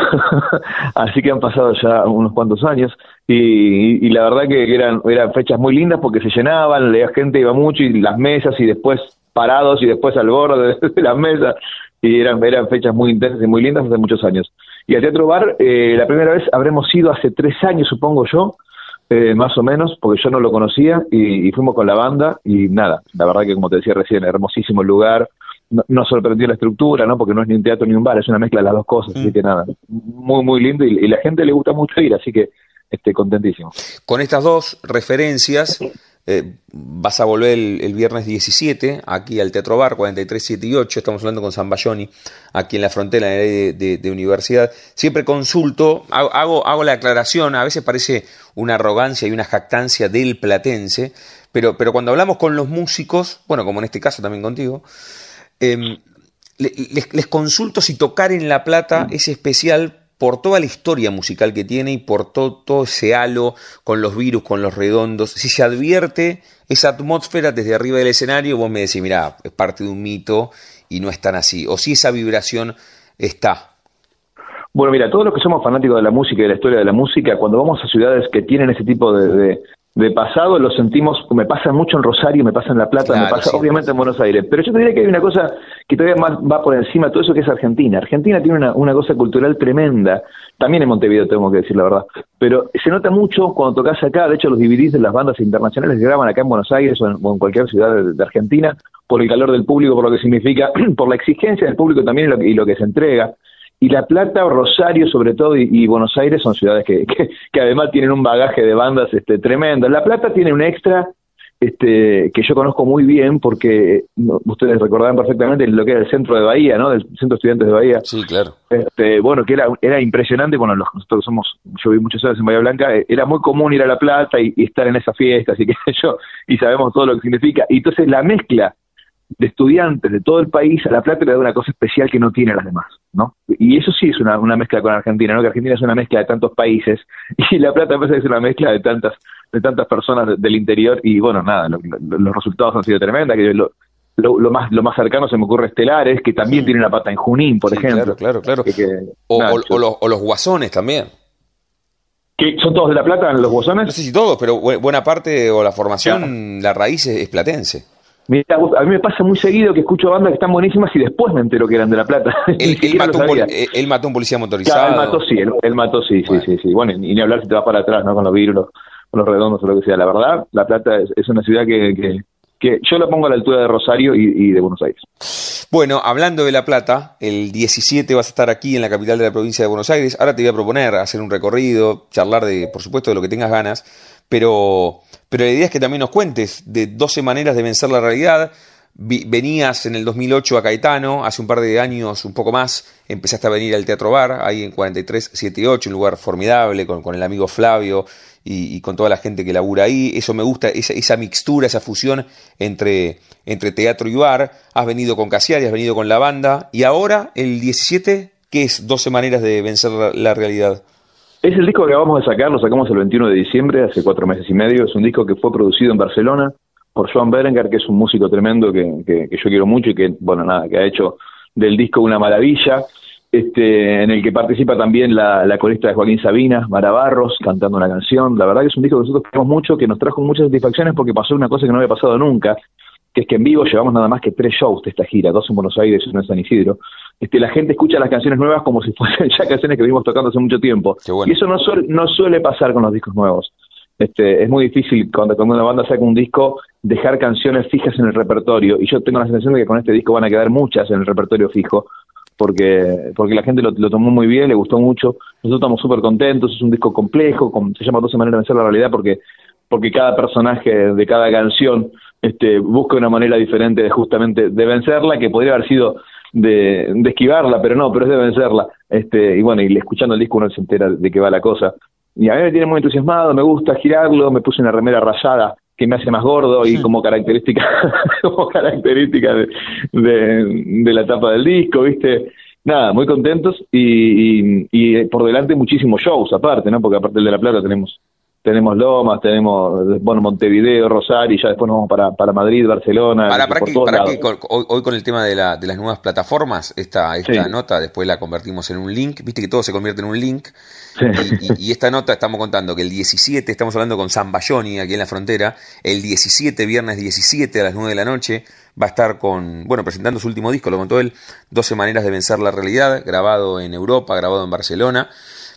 Así que han pasado ya unos cuantos años. Y, la verdad que eran, eran fechas muy lindas porque se llenaban, la gente iba mucho y las mesas y después parados y después al borde de las mesas. Y eran, eran fechas muy intensas y muy lindas hace muchos años. Y al Teatro Bar, eh, la primera vez habremos ido hace tres años, supongo yo eh, más o menos, porque yo no lo conocía y, fuimos con la banda y nada, la verdad que como te decía recién, hermosísimo el lugar, no, nos sorprendió la estructura, ¿no? Porque no es ni un teatro ni un bar, es una mezcla de las dos cosas, así mm. que nada, muy, muy lindo y, y, la gente le gusta mucho ir, así que este, contentísimo. Con estas dos referencias, eh, vas a volver el, viernes 17 aquí al Teatro Bar 43, 7 y 8. Estamos hablando con San Bayoni, aquí en la frontera de, universidad. Siempre consulto, hago, hago, la aclaración. A veces parece una arrogancia y una jactancia del platense, pero, pero cuando hablamos con los músicos, bueno, como en este caso también contigo, em, les, les, consulto si tocar en La Plata es especial por toda la historia musical que tiene y por todo, ese halo con los virus, con los redondos. Si se advierte esa atmósfera desde arriba del escenario, vos me decís, mira, es parte de un mito y no es tan así. O si esa vibración está. Bueno, mira, todos los que somos fanáticos de la música y de la historia de la música, cuando vamos a ciudades que tienen ese tipo de, pasado, lo sentimos, me pasa mucho en Rosario, me pasa en La Plata, me pasa obviamente en Buenos Aires. Pero yo te diría que hay una cosa que todavía más va por encima de todo eso, que es Argentina. Argentina tiene una, una cosa cultural tremenda. También en Montevideo, tengo que decir la verdad. Pero se nota mucho cuando tocas acá. De hecho, los DVDs de las bandas internacionales que graban acá en Buenos Aires o en, cualquier ciudad de, Argentina, por el calor del público, por lo que significa, por la exigencia del público también y lo que se entrega y La Plata, Rosario sobre todo y, Buenos Aires son ciudades que, que, además tienen un bagaje de bandas este, tremendo. La Plata tiene un extra este, que yo conozco muy bien porque ustedes recordarán perfectamente lo que era el centro de Bahía, ¿no? Del centro de estudiantes de Bahía. Sí, claro. Este, bueno, que era, era impresionante, bueno, nosotros somos, yo vi muchas horas en Bahía Blanca, eh, era muy común ir a La Plata y, y estar en esa fiesta, así que yo, y sabemos todo lo que significa. Y entonces la mezcla de estudiantes de todo el país, a La Plata le da una cosa especial que no tiene las demás, ¿no? Y eso sí es una, una mezcla con Argentina, ¿no? Que Argentina es una mezcla de tantos países y La Plata parece que es una mezcla de tantas de tantas personas del interior y bueno, nada, los resultados han sido tremendos, que lo, lo, más lo más cercano se me ocurre Estelares, que también tiene una pata en Junín, por ejemplo. Claro, claro, claro. o, o, los, guasones también. ¿Que ¿Son todos de La Plata los guasones? No sé si todos, pero buena parte o la formación, la raíz es platense. Mira, a mí me pasa muy seguido que escucho bandas que están buenísimas y después me entero que eran de La Plata. Él, mató, un policía motorizado. él mató, sí, él, mató, sí, sí, sí, sí. Bueno, y ni hablar si te vas para atrás, ¿no? Con los virus, con los redondos o lo que sea. La verdad, La Plata es, una ciudad que, que, yo la pongo a la altura de Rosario y, de Buenos Aires. Bueno, hablando de La Plata, el 17 vas a estar aquí en la capital de la provincia de Buenos Aires. Ahora te voy a proponer hacer un recorrido, charlar de, por supuesto, de lo que tengas ganas, pero, pero la idea es que también nos cuentes de 12 maneras de vencer la realidad venías en el 2008 a Caetano, hace un par de años, un poco más, empezaste a venir al Teatro Bar, ahí en 4378, un lugar formidable, con, el amigo Flavio y, con toda la gente que labura ahí. Eso me gusta, esa, esa mixtura, esa fusión entre, entre teatro y bar. Has venido con Casiari, has venido con la banda, y ahora el 17, ¿qué es 12 maneras de vencer la, realidad? Es el disco que acabamos de sacar, lo sacamos el 21 de diciembre, hace cuatro meses y medio. Es un disco que fue producido en Barcelona, por Joan Berengar, que es un músico tremendo que, que, yo quiero mucho y que, bueno, nada, que ha hecho del disco una maravilla, este, en el que participa también la, la corista de Joaquín Sabina, Mara Barros, cantando una canción. La verdad que es un disco que nosotros queremos mucho, que nos trajo muchas satisfacciones porque pasó una cosa que no había pasado nunca, que es que en vivo llevamos nada más que tres shows de esta gira, dos en Buenos Aires y uno en San Isidro. Este, la gente escucha las canciones nuevas como si fuesen ya canciones que venimos tocando hace mucho tiempo. Y eso no, suele, no suele pasar con los discos nuevos. Este, es muy difícil cuando, cuando una banda saca un disco dejar canciones fijas en el repertorio y yo tengo la sensación de que con este disco van a quedar muchas en el repertorio fijo porque porque la gente lo, tomó muy bien, le gustó mucho, nosotros estamos súper contentos, es un disco complejo, se llama 12 maneras de vencer la realidad porque porque cada personaje de cada canción este, busca una manera diferente de justamente de vencerla, que podría haber sido de, de, esquivarla, pero no, pero es de vencerla. Este, y bueno, y escuchando el disco uno se entera de qué va la cosa. Y a mí me tiene muy entusiasmado, me gusta girarlo, me puse una remera rayada que me hace más gordo y como característica como característica de, de, la tapa del disco, ¿viste? Nada, muy contentos y, y, y por delante muchísimos shows aparte, ¿no? Porque aparte de La Plata tenemos tenemos Lomas, tenemos bueno Montevideo, Rosario, y ya después nos vamos para, para Madrid, Barcelona. Para, para, hoy, con el tema de, la, de las nuevas plataformas, esta, esta nota después la convertimos en un link, viste que todo se convierte en un link, y, esta nota estamos contando que el 17, estamos hablando con San Bayoni aquí en la frontera, el 17, viernes 17 a las 9 de la noche, va a estar con, bueno, presentando su último disco, lo contó él, 12 maneras de vencer la realidad, grabado en Europa, grabado en Barcelona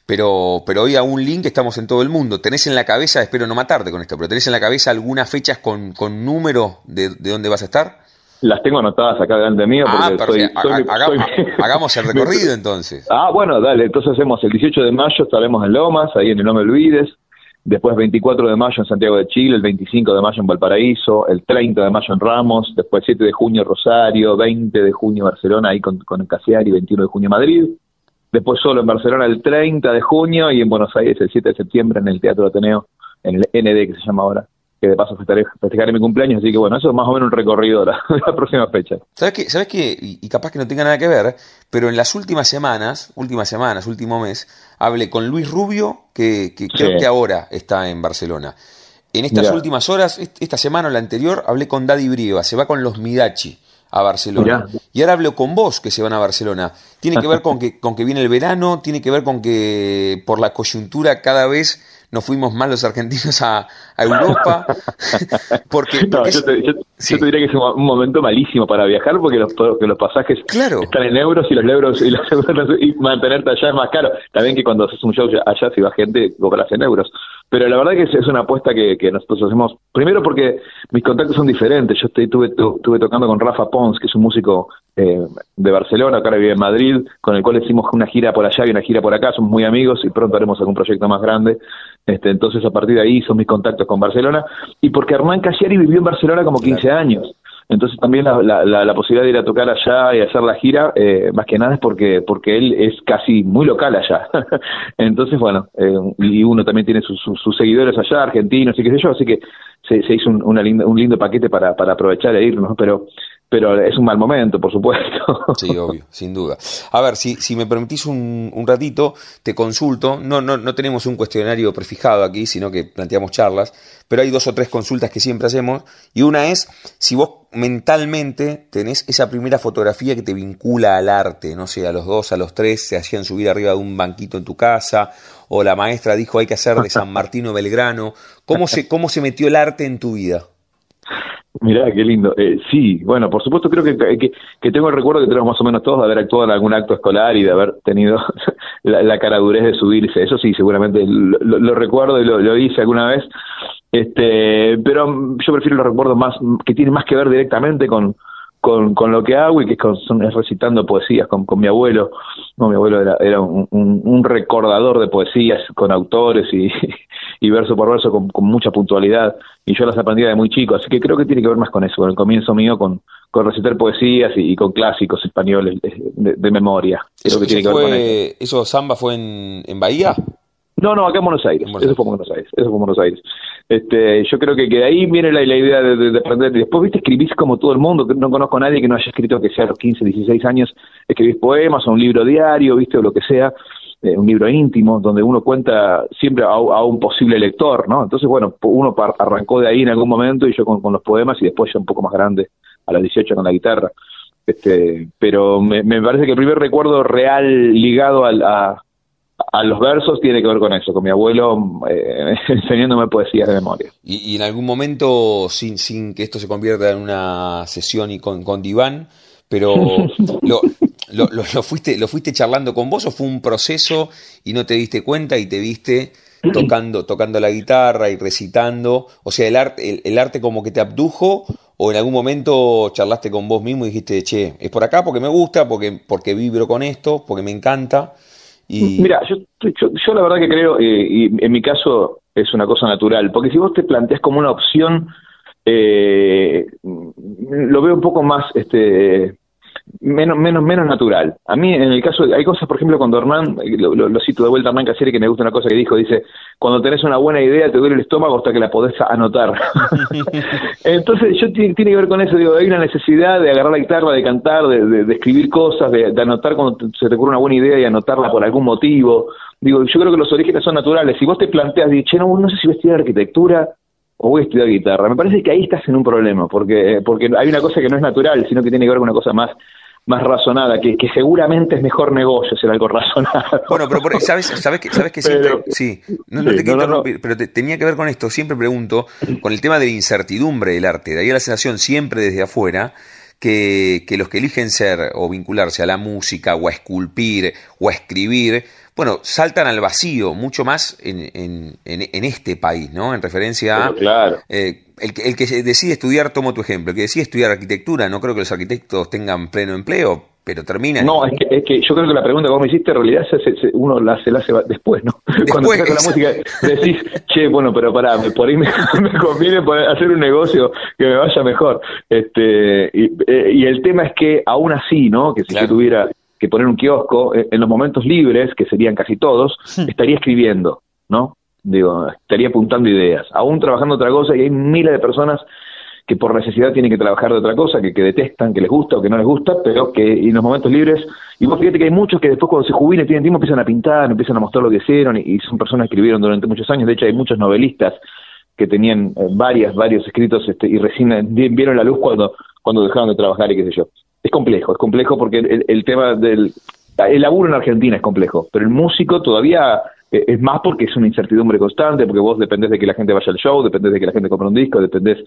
pero, pero hoy a un link estamos en todo el mundo. ¿Tenés en la cabeza, espero no matarte con esto, pero tenés en la cabeza algunas fechas con, con número de, de dónde vas a estar? Las tengo anotadas acá delante mío. Ah, hagamos el recorrido entonces. Ah, bueno, dale. Entonces hacemos el 18 de mayo, estaremos en Lomas, ahí en el No Me Olvides. Después 24 de mayo en Santiago de Chile, el 25 de mayo en Valparaíso, el 30 de mayo en Ramos, después 7 de junio Rosario, 20 de junio Barcelona, ahí con, con Casiari, 21 de junio Madrid después solo en Barcelona el 30 de junio y en Buenos Aires el 7 de septiembre en el Teatro Ateneo, en el ND que se llama ahora. que de paso festejaré, festejaré mi cumpleaños, así que bueno, eso es más o menos un recorrido de la, la próxima fecha. ¿Sabes qué? ¿Sabes qué? Y, y capaz que no tenga nada que ver, pero en las últimas semanas, últimas semanas, último mes, hablé con Luis Rubio, que, que creo que ahora está en Barcelona. En estas Mirá. últimas horas, est- esta semana o la anterior, hablé con Daddy Brieva, se va con los Midachi a Barcelona. Mirá. Y ahora hablo con vos que se van a Barcelona. Tiene que ver con que, con que viene el verano, tiene que ver con que por la coyuntura cada vez nos fuimos más los argentinos a, a Europa. porque, No, porque yo, te, yo- sí. yo te diría que es un, un momento malísimo para viajar porque los, que los pasajes Claro. están en euros y los euros y, los euros y mantenerte allá es más caro. También que cuando haces un show allá, si va gente, cobras en euros. Pero la verdad que es, es una apuesta que, que nosotros hacemos, primero porque mis contactos son diferentes. Yo estoy, tuve, tu- estuve tocando con Rafa Pons, que es un músico eh, de Barcelona, que ahora vive en Madrid, con el cual hicimos una gira por allá y una gira por acá, somos muy amigos y pronto haremos algún proyecto más grande. Este, entonces, a partir de ahí son mis contactos con Barcelona. Y porque Hernán Casiari vivió en Barcelona como 15 años. Entonces también la, la, la, la posibilidad de ir a tocar allá y hacer la gira, eh, más que nada es porque porque él es casi muy local allá. Entonces, bueno, eh, y uno también tiene sus, seguidores allá, argentinos y qué sé yo, así que se, se hizo un, un lindo paquete para, para aprovechar e irnos, pero pero es un mal momento, por supuesto. Sí, obvio, sin duda. A ver, si, si me permitís un, un ratito, te consulto. No, no, no tenemos un cuestionario prefijado aquí, sino que planteamos charlas, pero hay dos o tres consultas que siempre hacemos. Y una es si vos mentalmente tenés esa primera fotografía que te vincula al arte, no sé, a los dos, a los tres, se hacían subir arriba de un banquito en tu casa, o la maestra dijo hay que hacer de San Martino Belgrano. ¿Cómo se, cómo se metió el arte en tu vida? Mirá, qué lindo. Eh, sí, bueno, por supuesto creo que, que, tengo el recuerdo que tenemos más o menos todos de haber actuado en algún acto escolar y de haber tenido la, la caradurez de subirse. Eso sí, seguramente lo, recuerdo y lo, lo hice alguna vez. Este, pero yo prefiero los recuerdos más que tienen más que ver directamente con, con, con lo que hago y que es, con- son- es recitando poesías con, con mi abuelo. No, mi abuelo era, era un, un- un recordador de poesías con autores y, y verso por verso con, con mucha puntualidad y yo las aprendí de muy chico, así que creo que tiene que ver más con eso, con el comienzo mío con, con recitar poesías y, y con clásicos españoles de, de- de memoria. Creo ¿Eso, que tiene eso que ver con eso. fue, ¿Eso samba fue en, en Bahía? No, no, acá en Buenos Aires. Eso fue en Buenos Aires. Eso fue en Buenos Aires. Este, yo creo que, que de ahí viene la, idea de, de- de aprender. Después, viste, escribís como todo el mundo. No conozco a nadie que no haya escrito que sea a los 15, 16 años. Escribís poemas o un libro diario, viste, o lo que sea. eh, un libro íntimo donde uno cuenta siempre a, un posible lector, ¿no? Entonces, bueno, uno par- arrancó de ahí en algún momento y yo con, con los poemas y después ya un poco más grande, a los 18 con la guitarra. Este, pero me, me parece que el primer recuerdo real ligado al, a, a los versos tiene que ver con eso, con mi abuelo eh, enseñándome poesías de memoria. Y, y en algún momento, sin, sin que esto se convierta en una sesión y con, con diván, pero lo, lo, lo- lo fuiste, ¿lo fuiste charlando con vos o fue un proceso y no te diste cuenta y te viste tocando, tocando la guitarra y recitando? O sea, el arte, el, el arte como que te abdujo o en algún momento charlaste con vos mismo y dijiste, che, es por acá porque me gusta, porque, porque vibro con esto, porque me encanta. Mira, yo, yo, yo la verdad que creo, eh, y en mi caso es una cosa natural, porque si vos te planteas como una opción, eh, lo veo un poco más, este, menos, menos, menos natural. A mí, en el caso, hay cosas, por ejemplo, cuando Hernán, lo, lo, lo cito de vuelta a Hernán Casieri, que me gusta una cosa que dijo, dice, cuando tenés una buena idea te duele el estómago hasta que la podés anotar. Entonces, yo tiene, que ver con eso, digo, hay una necesidad de agarrar la guitarra, de cantar, de, de, de escribir cosas, de, de anotar cuando se te ocurre una buena idea y anotarla por algún motivo. Digo, yo creo que los orígenes son naturales. Si vos te planteas, dices, che, no, no sé si voy a estudiar arquitectura o voy a estudiar guitarra, me parece que ahí estás en un problema, porque, porque hay una cosa que no es natural, sino que tiene que ver con una cosa más más razonada, que, que seguramente es mejor negocio ser algo razonado. Bueno, pero por- sabes, sabes que, sabes que Pero- siempre, sí, no, no Sí, te quiero no, no, no. interrumpir, pero te- tenía que ver con esto, siempre pregunto, con el tema de la incertidumbre del arte, de ahí la sensación siempre desde afuera, que, que los que eligen ser o vincularse a la música o a esculpir o a escribir, bueno, saltan al vacío, mucho más en, en, en, en este país, ¿no? En referencia a... Claro. eh, el, que, el que decide estudiar, tomo tu ejemplo, el que decide estudiar arquitectura, no creo que los arquitectos tengan pleno empleo, pero terminan... No, es que, es que yo creo que la pregunta que vos me hiciste en realidad se, uno la, se la hace después, ¿no? Cuando empezás con la música decís, che, bueno, pero pará, me- por ahí me, me conviene hacer un negocio que me vaya mejor. Este y, eh, y el tema es que aún así, ¿no? Que si Claro. yo tuviera que poner un kiosco, eh, en los momentos libres, que serían casi todos, estaría escribiendo, ¿no? digo, estaría apuntando ideas, aún trabajando otra cosa y hay miles de personas que por necesidad tienen que trabajar de otra cosa, que, que detestan, que les gusta o que no les gusta, pero que en los momentos libres, y vos fíjate que hay muchos que después cuando se jubilan tienen tiempo empiezan a pintar, empiezan a mostrar lo que hicieron y, son personas que escribieron durante muchos años, de hecho hay muchos novelistas que tenían eh, varias, varios escritos este, y recién eh, vieron la luz cuando, cuando dejaron de trabajar y qué sé yo. Es complejo, es complejo porque el, el tema del... El laburo en Argentina es complejo, pero el músico todavía es más porque es una incertidumbre constante, porque vos dependés de que la gente vaya al show, dependés de que la gente compre un disco, dependés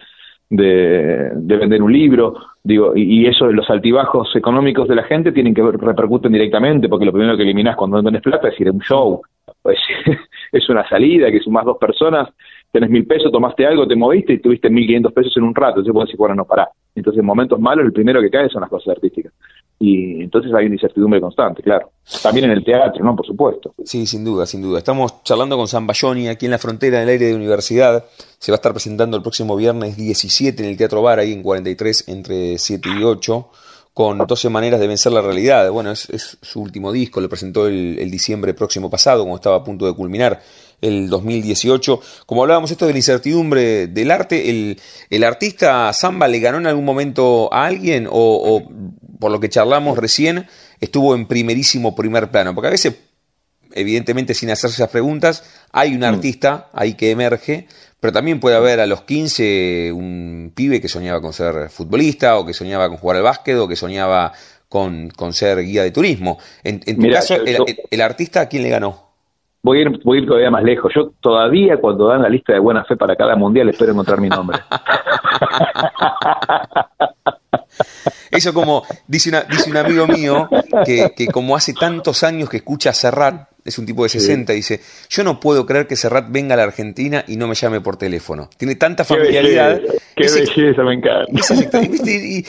de, de vender un libro, digo, y, eso, los altibajos económicos de la gente tienen que repercuten directamente, porque lo primero que eliminás cuando no tenés plata es ir a un show, pues, es una salida, que sumás dos personas, tenés mil pesos, tomaste algo, te moviste y tuviste mil quinientos pesos en un rato, entonces vos decís, bueno, no, pará. Entonces, en momentos malos, el primero que cae son las cosas artísticas y entonces hay una incertidumbre constante, claro. También en el teatro, ¿no? Por supuesto. Sí, sin duda, sin duda. Estamos charlando con San Bayoni aquí en la frontera del aire de universidad. Se va a estar presentando el próximo viernes 17 en el Teatro Bar, ahí en 43, entre 7 y 8, con 12 maneras de vencer la realidad. Bueno, es, es su último disco, lo presentó el, el diciembre próximo pasado, como estaba a punto de culminar el 2018. Como hablábamos esto de la incertidumbre del arte, ¿el, el artista Samba le ganó en algún momento a alguien o, o por lo que charlamos recién, estuvo en primerísimo primer plano. Porque a veces, evidentemente, sin hacerse esas preguntas, hay un Mm. artista ahí que emerge, pero también puede haber a los 15 un pibe que soñaba con ser futbolista, o que soñaba con jugar al básquet, o que soñaba con, con ser guía de turismo. En, en tu Mirá, caso, yo- el, yo- el- el artista, ¿a quién le ganó? Voy a, ir, voy a ir todavía más lejos. Yo todavía cuando dan la lista de buena fe para cada mundial espero encontrar mi nombre. Eso como dice, dice un amigo mío que, que como hace tantos años que escucha a Serrat, es un tipo de 60, dice, yo no puedo creer que Serrat venga a la Argentina y no me llame por teléfono. Tiene tanta qué familiaridad. belleza, qué belleza, me encanta. y,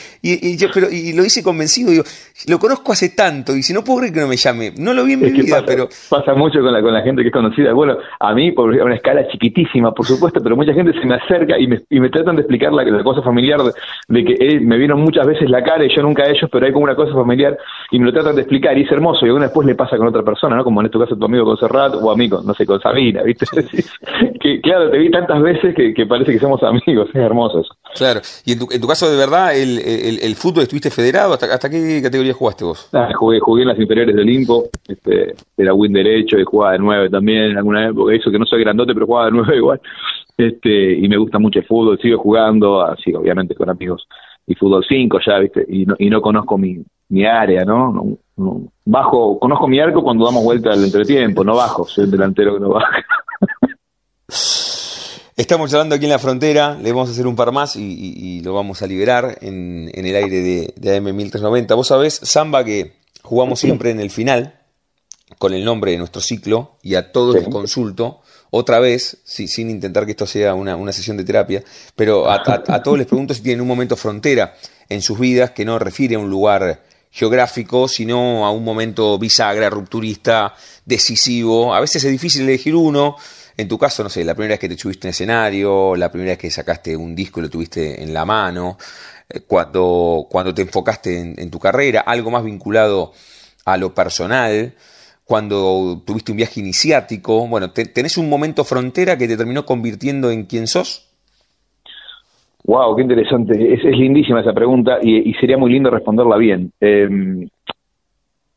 y- yo, pero, y lo hice convencido, digo, lo conozco hace tanto, y si no puedo creer que no me llame, no lo vi en mi Es vida, pasa, pero pasa mucho con la, con la gente que es conocida. Bueno, a mí, por una escala chiquitísima, por supuesto, pero mucha gente se me acerca y me, y me tratan de explicar la, la cosa familiar de, de que eh, me vieron muchas veces la cara y yo nunca a ellos, pero hay como una cosa familiar y me lo tratan de explicar y es hermoso. Y uno después le pasa con otra persona, ¿no? Como en este caso tu amigo con Serrat o amigo, no sé, con Sabina, ¿viste? que claro, te vi tantas veces que, que parece que somos amigos. Es hermoso eso. claro. Y en tu, en tu caso, de verdad, el, el- el fútbol estuviste federado, ¿hasta, hasta qué categoría jugaste vos? Ah, jugué, jugué en las inferiores del Limpo, este, era win derecho y jugaba de nueve también en alguna época, eso que no soy grandote, pero jugaba de nueve igual. Este, y me gusta mucho el fútbol, sigo jugando, así obviamente con amigos, y fútbol 5 ya, ¿viste? Y no, y no conozco mi, mi área, ¿no? No, no- Bajo, conozco mi arco cuando damos vuelta al entretiempo, no bajo, soy el delantero que no baja. Estamos charlando aquí en la frontera, le vamos a hacer un par más y, y- y lo vamos a liberar en, en el aire de, de AM 1390. Vos sabés, Samba, que jugamos siempre en el final con el nombre de nuestro ciclo y a todos Sí. les consulto, otra vez, sí, sin intentar que esto sea una, sesión de terapia, pero a, todos les pregunto si tienen un momento frontera en sus vidas que no refiere a un lugar geográfico, sino a un momento bisagra, rupturista, decisivo. A veces es difícil elegir uno. En tu caso, no sé, la primera vez que te subiste en escenario, la primera vez que sacaste un disco y lo tuviste en la mano, eh, cuando, cuando te enfocaste en, en tu carrera, algo más vinculado a lo personal, cuando tuviste un viaje iniciático. Bueno, te- ¿tenés un momento frontera que te terminó convirtiendo en quien sos? Wow, qué interesante. Es, lindísima esa pregunta y, sería muy lindo responderla bien. Eh,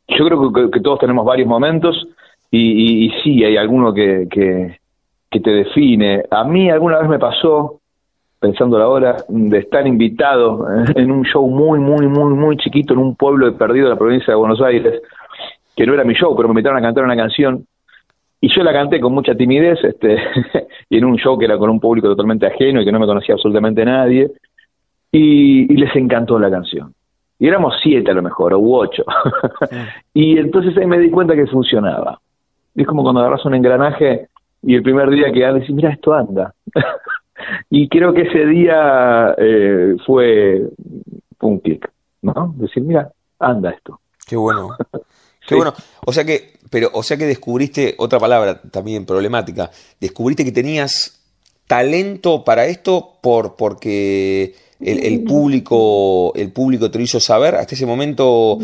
yo creo que, todos tenemos varios momentos y, y- y sí, hay alguno que, que, que te define. A mí alguna vez me pasó, pensándolo ahora, de estar invitado en un show muy, muy, muy, muy chiquito en un pueblo perdido de la provincia de Buenos Aires, que no era mi show, pero me invitaron a cantar una canción y yo la canté con mucha timidez, este, y en un show que era con un público totalmente ajeno y que no me conocía absolutamente nadie, y, y les encantó la canción. Y éramos siete a lo mejor, o ocho. y entonces ahí me di cuenta que funcionaba. Es como cuando agarras un engranaje y el primer día que anda, decís, mira, esto anda. y creo que ese día eh, fue, fue un clic, ¿no? Decir, mira, anda esto. Qué bueno. Qué Sí. bueno. O sea que, pero, o sea que descubriste otra palabra también problemática. Descubriste que tenías talento para esto por porque el, el público, el público te lo hizo saber. Hasta ese momento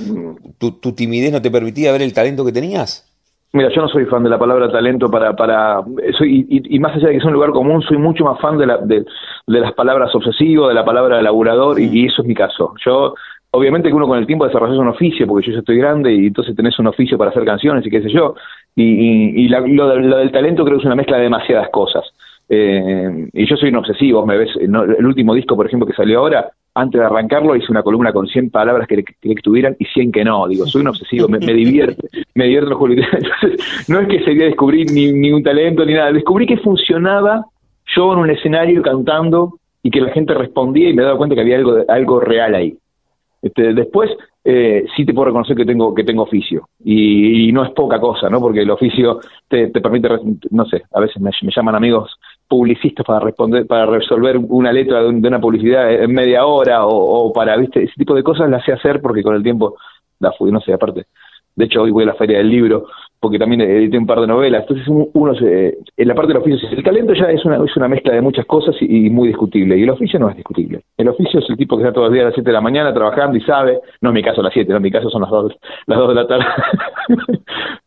tu, tu timidez no te permitía ver el talento que tenías. Mira, yo no soy fan de la palabra talento para, para soy, y, más allá de que es un lugar común, soy mucho más fan de, la, de, las palabras obsesivo, de la palabra laburador, y, eso es mi caso. Yo, obviamente que uno con el tiempo desarrolla un oficio, porque yo ya estoy grande y entonces tenés un oficio para hacer canciones y qué sé yo, y, y, lo, del talento creo que es una mezcla de demasiadas cosas. Eh, y yo soy un obsesivo, me ves, el último disco, por ejemplo, que salió ahora, antes de arrancarlo hice una columna con 100 palabras que, tuvieran y 100 que no. Digo, soy un obsesivo, me, divierte, me divierte los juegos. no es que sería descubrir ni, ni un talento ni nada, descubrí que funcionaba yo en un escenario cantando y que la gente respondía y me daba cuenta que había algo, algo real ahí. Este, después, eh, sí te puedo reconocer que tengo que tengo oficio y, no es poca cosa, ¿no? Porque el oficio te, te permite, no sé, a veces me, llaman amigos publicistas para responder, para resolver una letra de, una publicidad en media hora o, o, para, viste, ese tipo de cosas las sé hacer porque con el tiempo la fui, no sé, aparte. De hecho, hoy voy a la feria del libro porque también edité un par de novelas. Entonces, uno se, en la parte del oficio, el talento ya es una, es una mezcla de muchas cosas y, muy discutible. Y el oficio no es discutible. El oficio es el tipo que está todo el día a las 7 de la mañana trabajando y sabe, no en mi caso las 7, no en mi caso son las 2, las 2 de la tarde.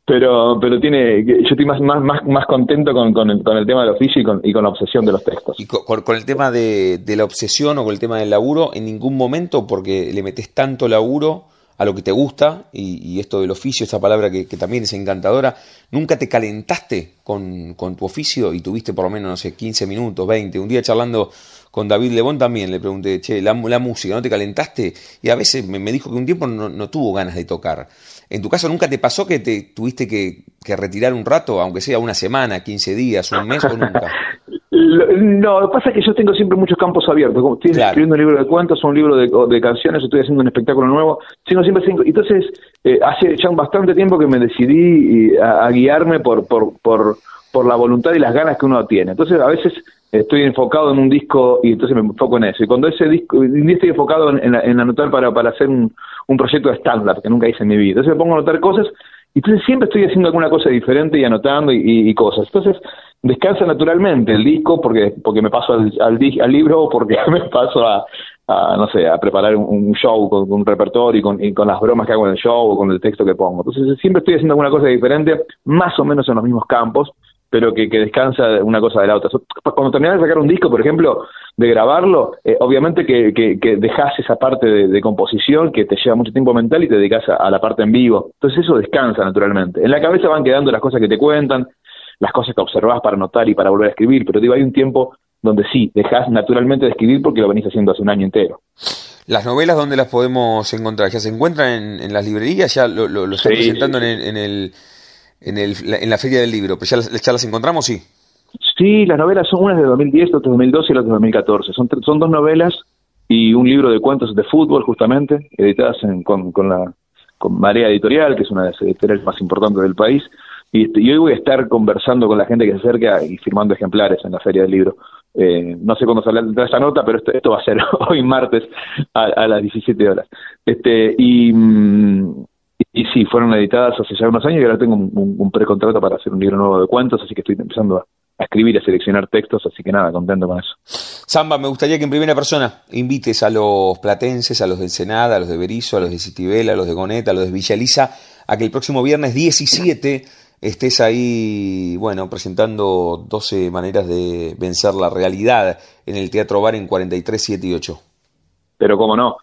pero pero tiene yo estoy más más más, más contento con, con, el, con el tema del oficio y con, y con la obsesión de los textos. Y con, con el tema de, de la obsesión o con el tema del laburo, en ningún momento, porque le metes tanto laburo a lo que te gusta, y, esto del oficio, esa palabra que, también es encantadora, ¿nunca te calentaste con, tu oficio y tuviste por lo menos, no sé, 15 minutos, 20? Un día charlando con David Lebón también le pregunté, che, la, música, ¿no te calentaste? Y a veces me, dijo que un tiempo no, tuvo ganas de tocar. ¿En tu caso nunca te pasó que te tuviste que, que retirar un rato, aunque sea una semana, 15 días, un mes o nunca? No, lo que pasa es que yo tengo siempre muchos campos abiertos. Como estoy escribiendo un libro de cuentos, un libro de, de, canciones, estoy haciendo un espectáculo nuevo. Tengo siempre cinco. Entonces, eh, hace ya bastante tiempo que me decidí a, guiarme por, por, por, por la voluntad y las ganas que uno tiene. Entonces, a veces estoy enfocado en un disco y entonces me enfoco en eso. Y cuando ese disco, estoy enfocado en, en, anotar para, para hacer un, un proyecto de estándar que nunca hice en mi vida. Entonces me pongo a anotar cosas entonces siempre estoy haciendo alguna cosa diferente y anotando y, cosas. Entonces, descansa naturalmente el disco porque porque me paso al, al, al libro o porque me paso a, no sé, a preparar un, show con, un repertorio y con, y con las bromas que hago en el show o con el texto que pongo. Entonces siempre estoy haciendo alguna cosa diferente, más o menos en los mismos campos, pero que, que descansa una cosa de la otra. Cuando terminas de sacar un disco, por ejemplo, de grabarlo, eh, obviamente que, que, que dejas esa parte de, composición que te lleva mucho tiempo mental y te dedicas a, a, la parte en vivo. Entonces eso descansa naturalmente. En la cabeza van quedando las cosas que te cuentan, las cosas que observás para notar y para volver a escribir, pero digo, hay un tiempo donde sí, dejas naturalmente de escribir porque lo venís haciendo hace un año entero. ¿Las novelas dónde las podemos encontrar? ¿Ya se encuentran en, las librerías? ¿Ya lo, lo, están presentando en, el, en, el, en, la Feria del Libro? ¿Pues ya, las, las encontramos? Sí. Sí, las novelas son unas de 2010, otras de 2012 y otras de 2014. Son, son dos novelas y un libro de cuentos de fútbol, justamente, editadas con, con, la, con Marea Editorial, que es una de las editoriales más importantes del país. Este, y, hoy voy a estar conversando con la gente que se acerca y firmando ejemplares en la Feria del Libro. Eh, no sé cuándo saldrá esta nota, pero esto, esto va a ser hoy martes a, las 17 horas. Este, y, mm, y, sí, fueron editadas hace ya unos años y ahora tengo un, precontrato para hacer un libro nuevo de cuentos, así que estoy empezando a, a escribir, a seleccionar textos, así que nada, contento con eso. Samba, me gustaría que en primera persona invites a los platenses, a los de Ensenada, a los de Berizo, a los de Citibel, a los de Goneta, a los de Villa a que el próximo viernes 17 estés ahí, bueno, presentando 12 maneras de vencer la realidad en el Teatro Bar en 43, 7 y 8. Pero cómo no.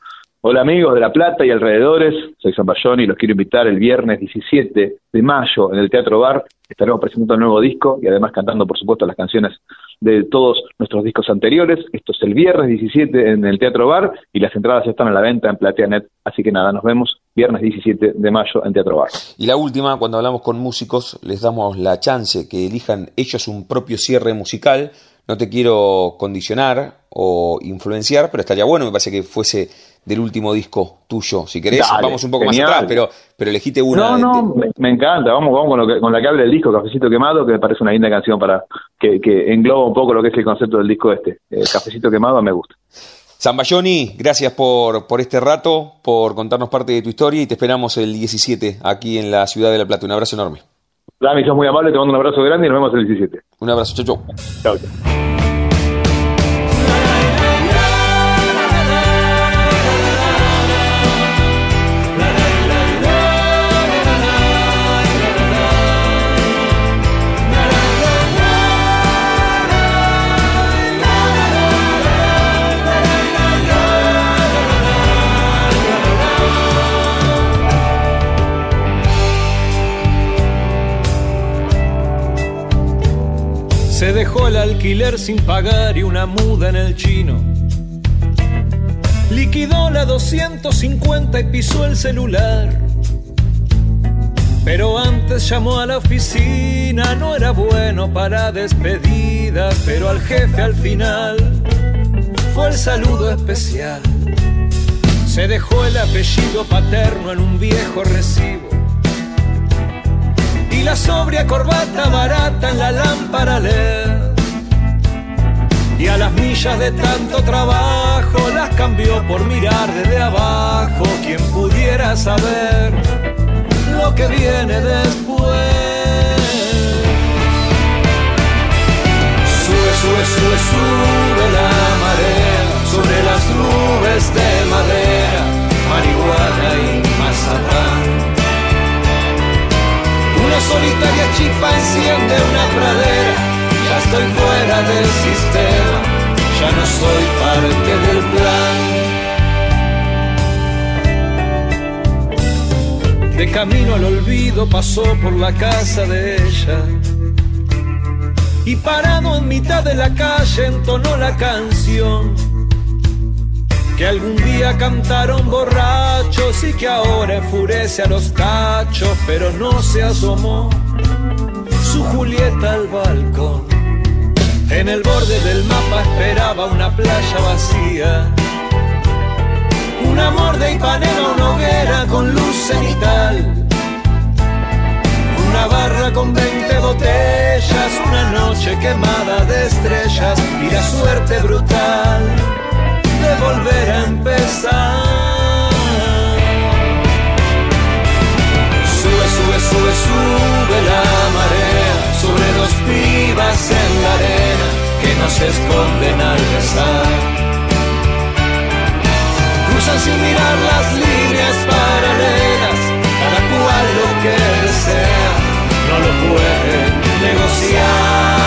Hola amigos de La Plata y alrededores, soy Zamballoni y los quiero invitar el viernes 17 de mayo en el Teatro Bar. Estaremos presentando un nuevo disco y además cantando, por supuesto, las canciones de todos nuestros discos anteriores. Esto es el viernes 17 en el Teatro Bar y las entradas ya están a la venta en PlateaNet. Así que nada, nos vemos viernes 17 de mayo en Teatro Bar. Y la última, cuando hablamos con músicos, les damos la chance que elijan ellos un propio cierre musical. No te quiero condicionar o influenciar, pero estaría bueno, me parece que fuese del último disco tuyo. Si querés, vamos un poco más atrás, pero, pero elegiste una. No, no, me, encanta. Vamos, vamos con, lo que, con la que abre el disco, Cafecito Quemado, que me parece una linda canción para que, que engloba un poco lo que es el concepto del disco este. Eh, Cafecito Quemado me gusta. Zambayoni, gracias por, por este rato, por contarnos parte de tu historia y te esperamos el 17 aquí en la ciudad de La Plata. Un abrazo enorme. Dami, sos muy amable, te mando un abrazo grande y nos vemos el 17. Un abrazo, chau, chau. Chau, chau. Se dejó el alquiler sin pagar y una muda en el chino. Liquidó la 250 y pisó el celular. Pero antes llamó a la oficina, no era bueno para despedidas, pero al jefe al final fue el saludo especial. Se dejó el apellido paterno en un viejo recibo y la sobria corbata barata en la lámpara LED. Y a las millas de tanto trabajo las cambió por mirar desde abajo. Quien pudiera saber lo que viene después. Sube, sube, sube, sube la marea sobre las nubes de madera, marihuana y mazapán una solitaria chispa enciende una pradera. Ya estoy fuera del sistema, ya no soy parte del plan. De camino al olvido pasó por la casa de ella. Y parado en mitad de la calle entonó la canción que algún día cantaron borrachos y que ahora enfurece a los cachos, pero no se asomó su Julieta al balcón. En el borde del mapa esperaba una playa vacía, un amor de Ipanema, una hoguera con luz cenital. Una barra con 20 botellas, una noche quemada de estrellas y la suerte brutal de volver a empezar. Sube, sube, sube, sube la marea sobre dos pibas en la arena que no se esconden al besar. Cruzan sin mirar las líneas paralelas, cada cual lo que desea, no lo pueden negociar.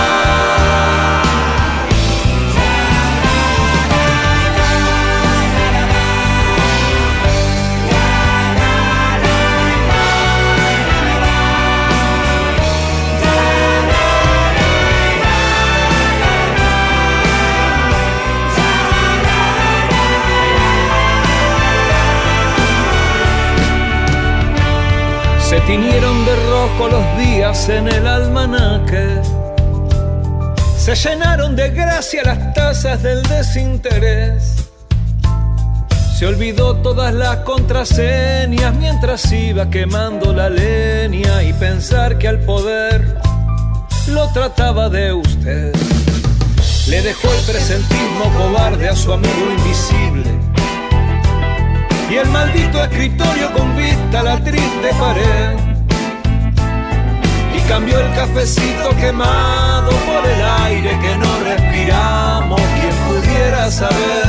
Se tiñeron de rojo los días en el almanaque. Se llenaron de gracia las tazas del desinterés. Se olvidó todas las contraseñas mientras iba quemando la leña y pensar que al poder lo trataba de usted. Le dejó el presentismo cobarde a su amigo invisible y el maldito escritorio con vista a la triste pared. Y cambió el cafecito quemado por el aire que no respiramos. Quien pudiera saber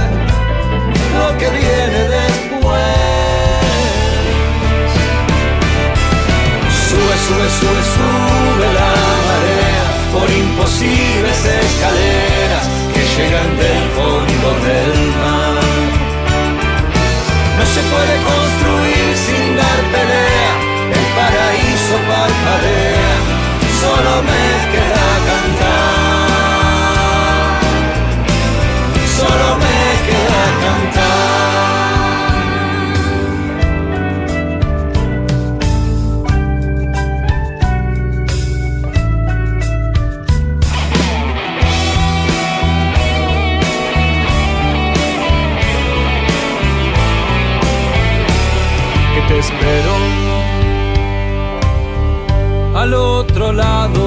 lo que viene después. Sube, sube, sube, sube la marea por imposibles escaleras que llegan del fondo del mar. Se puede construir sin dar pelea, el lado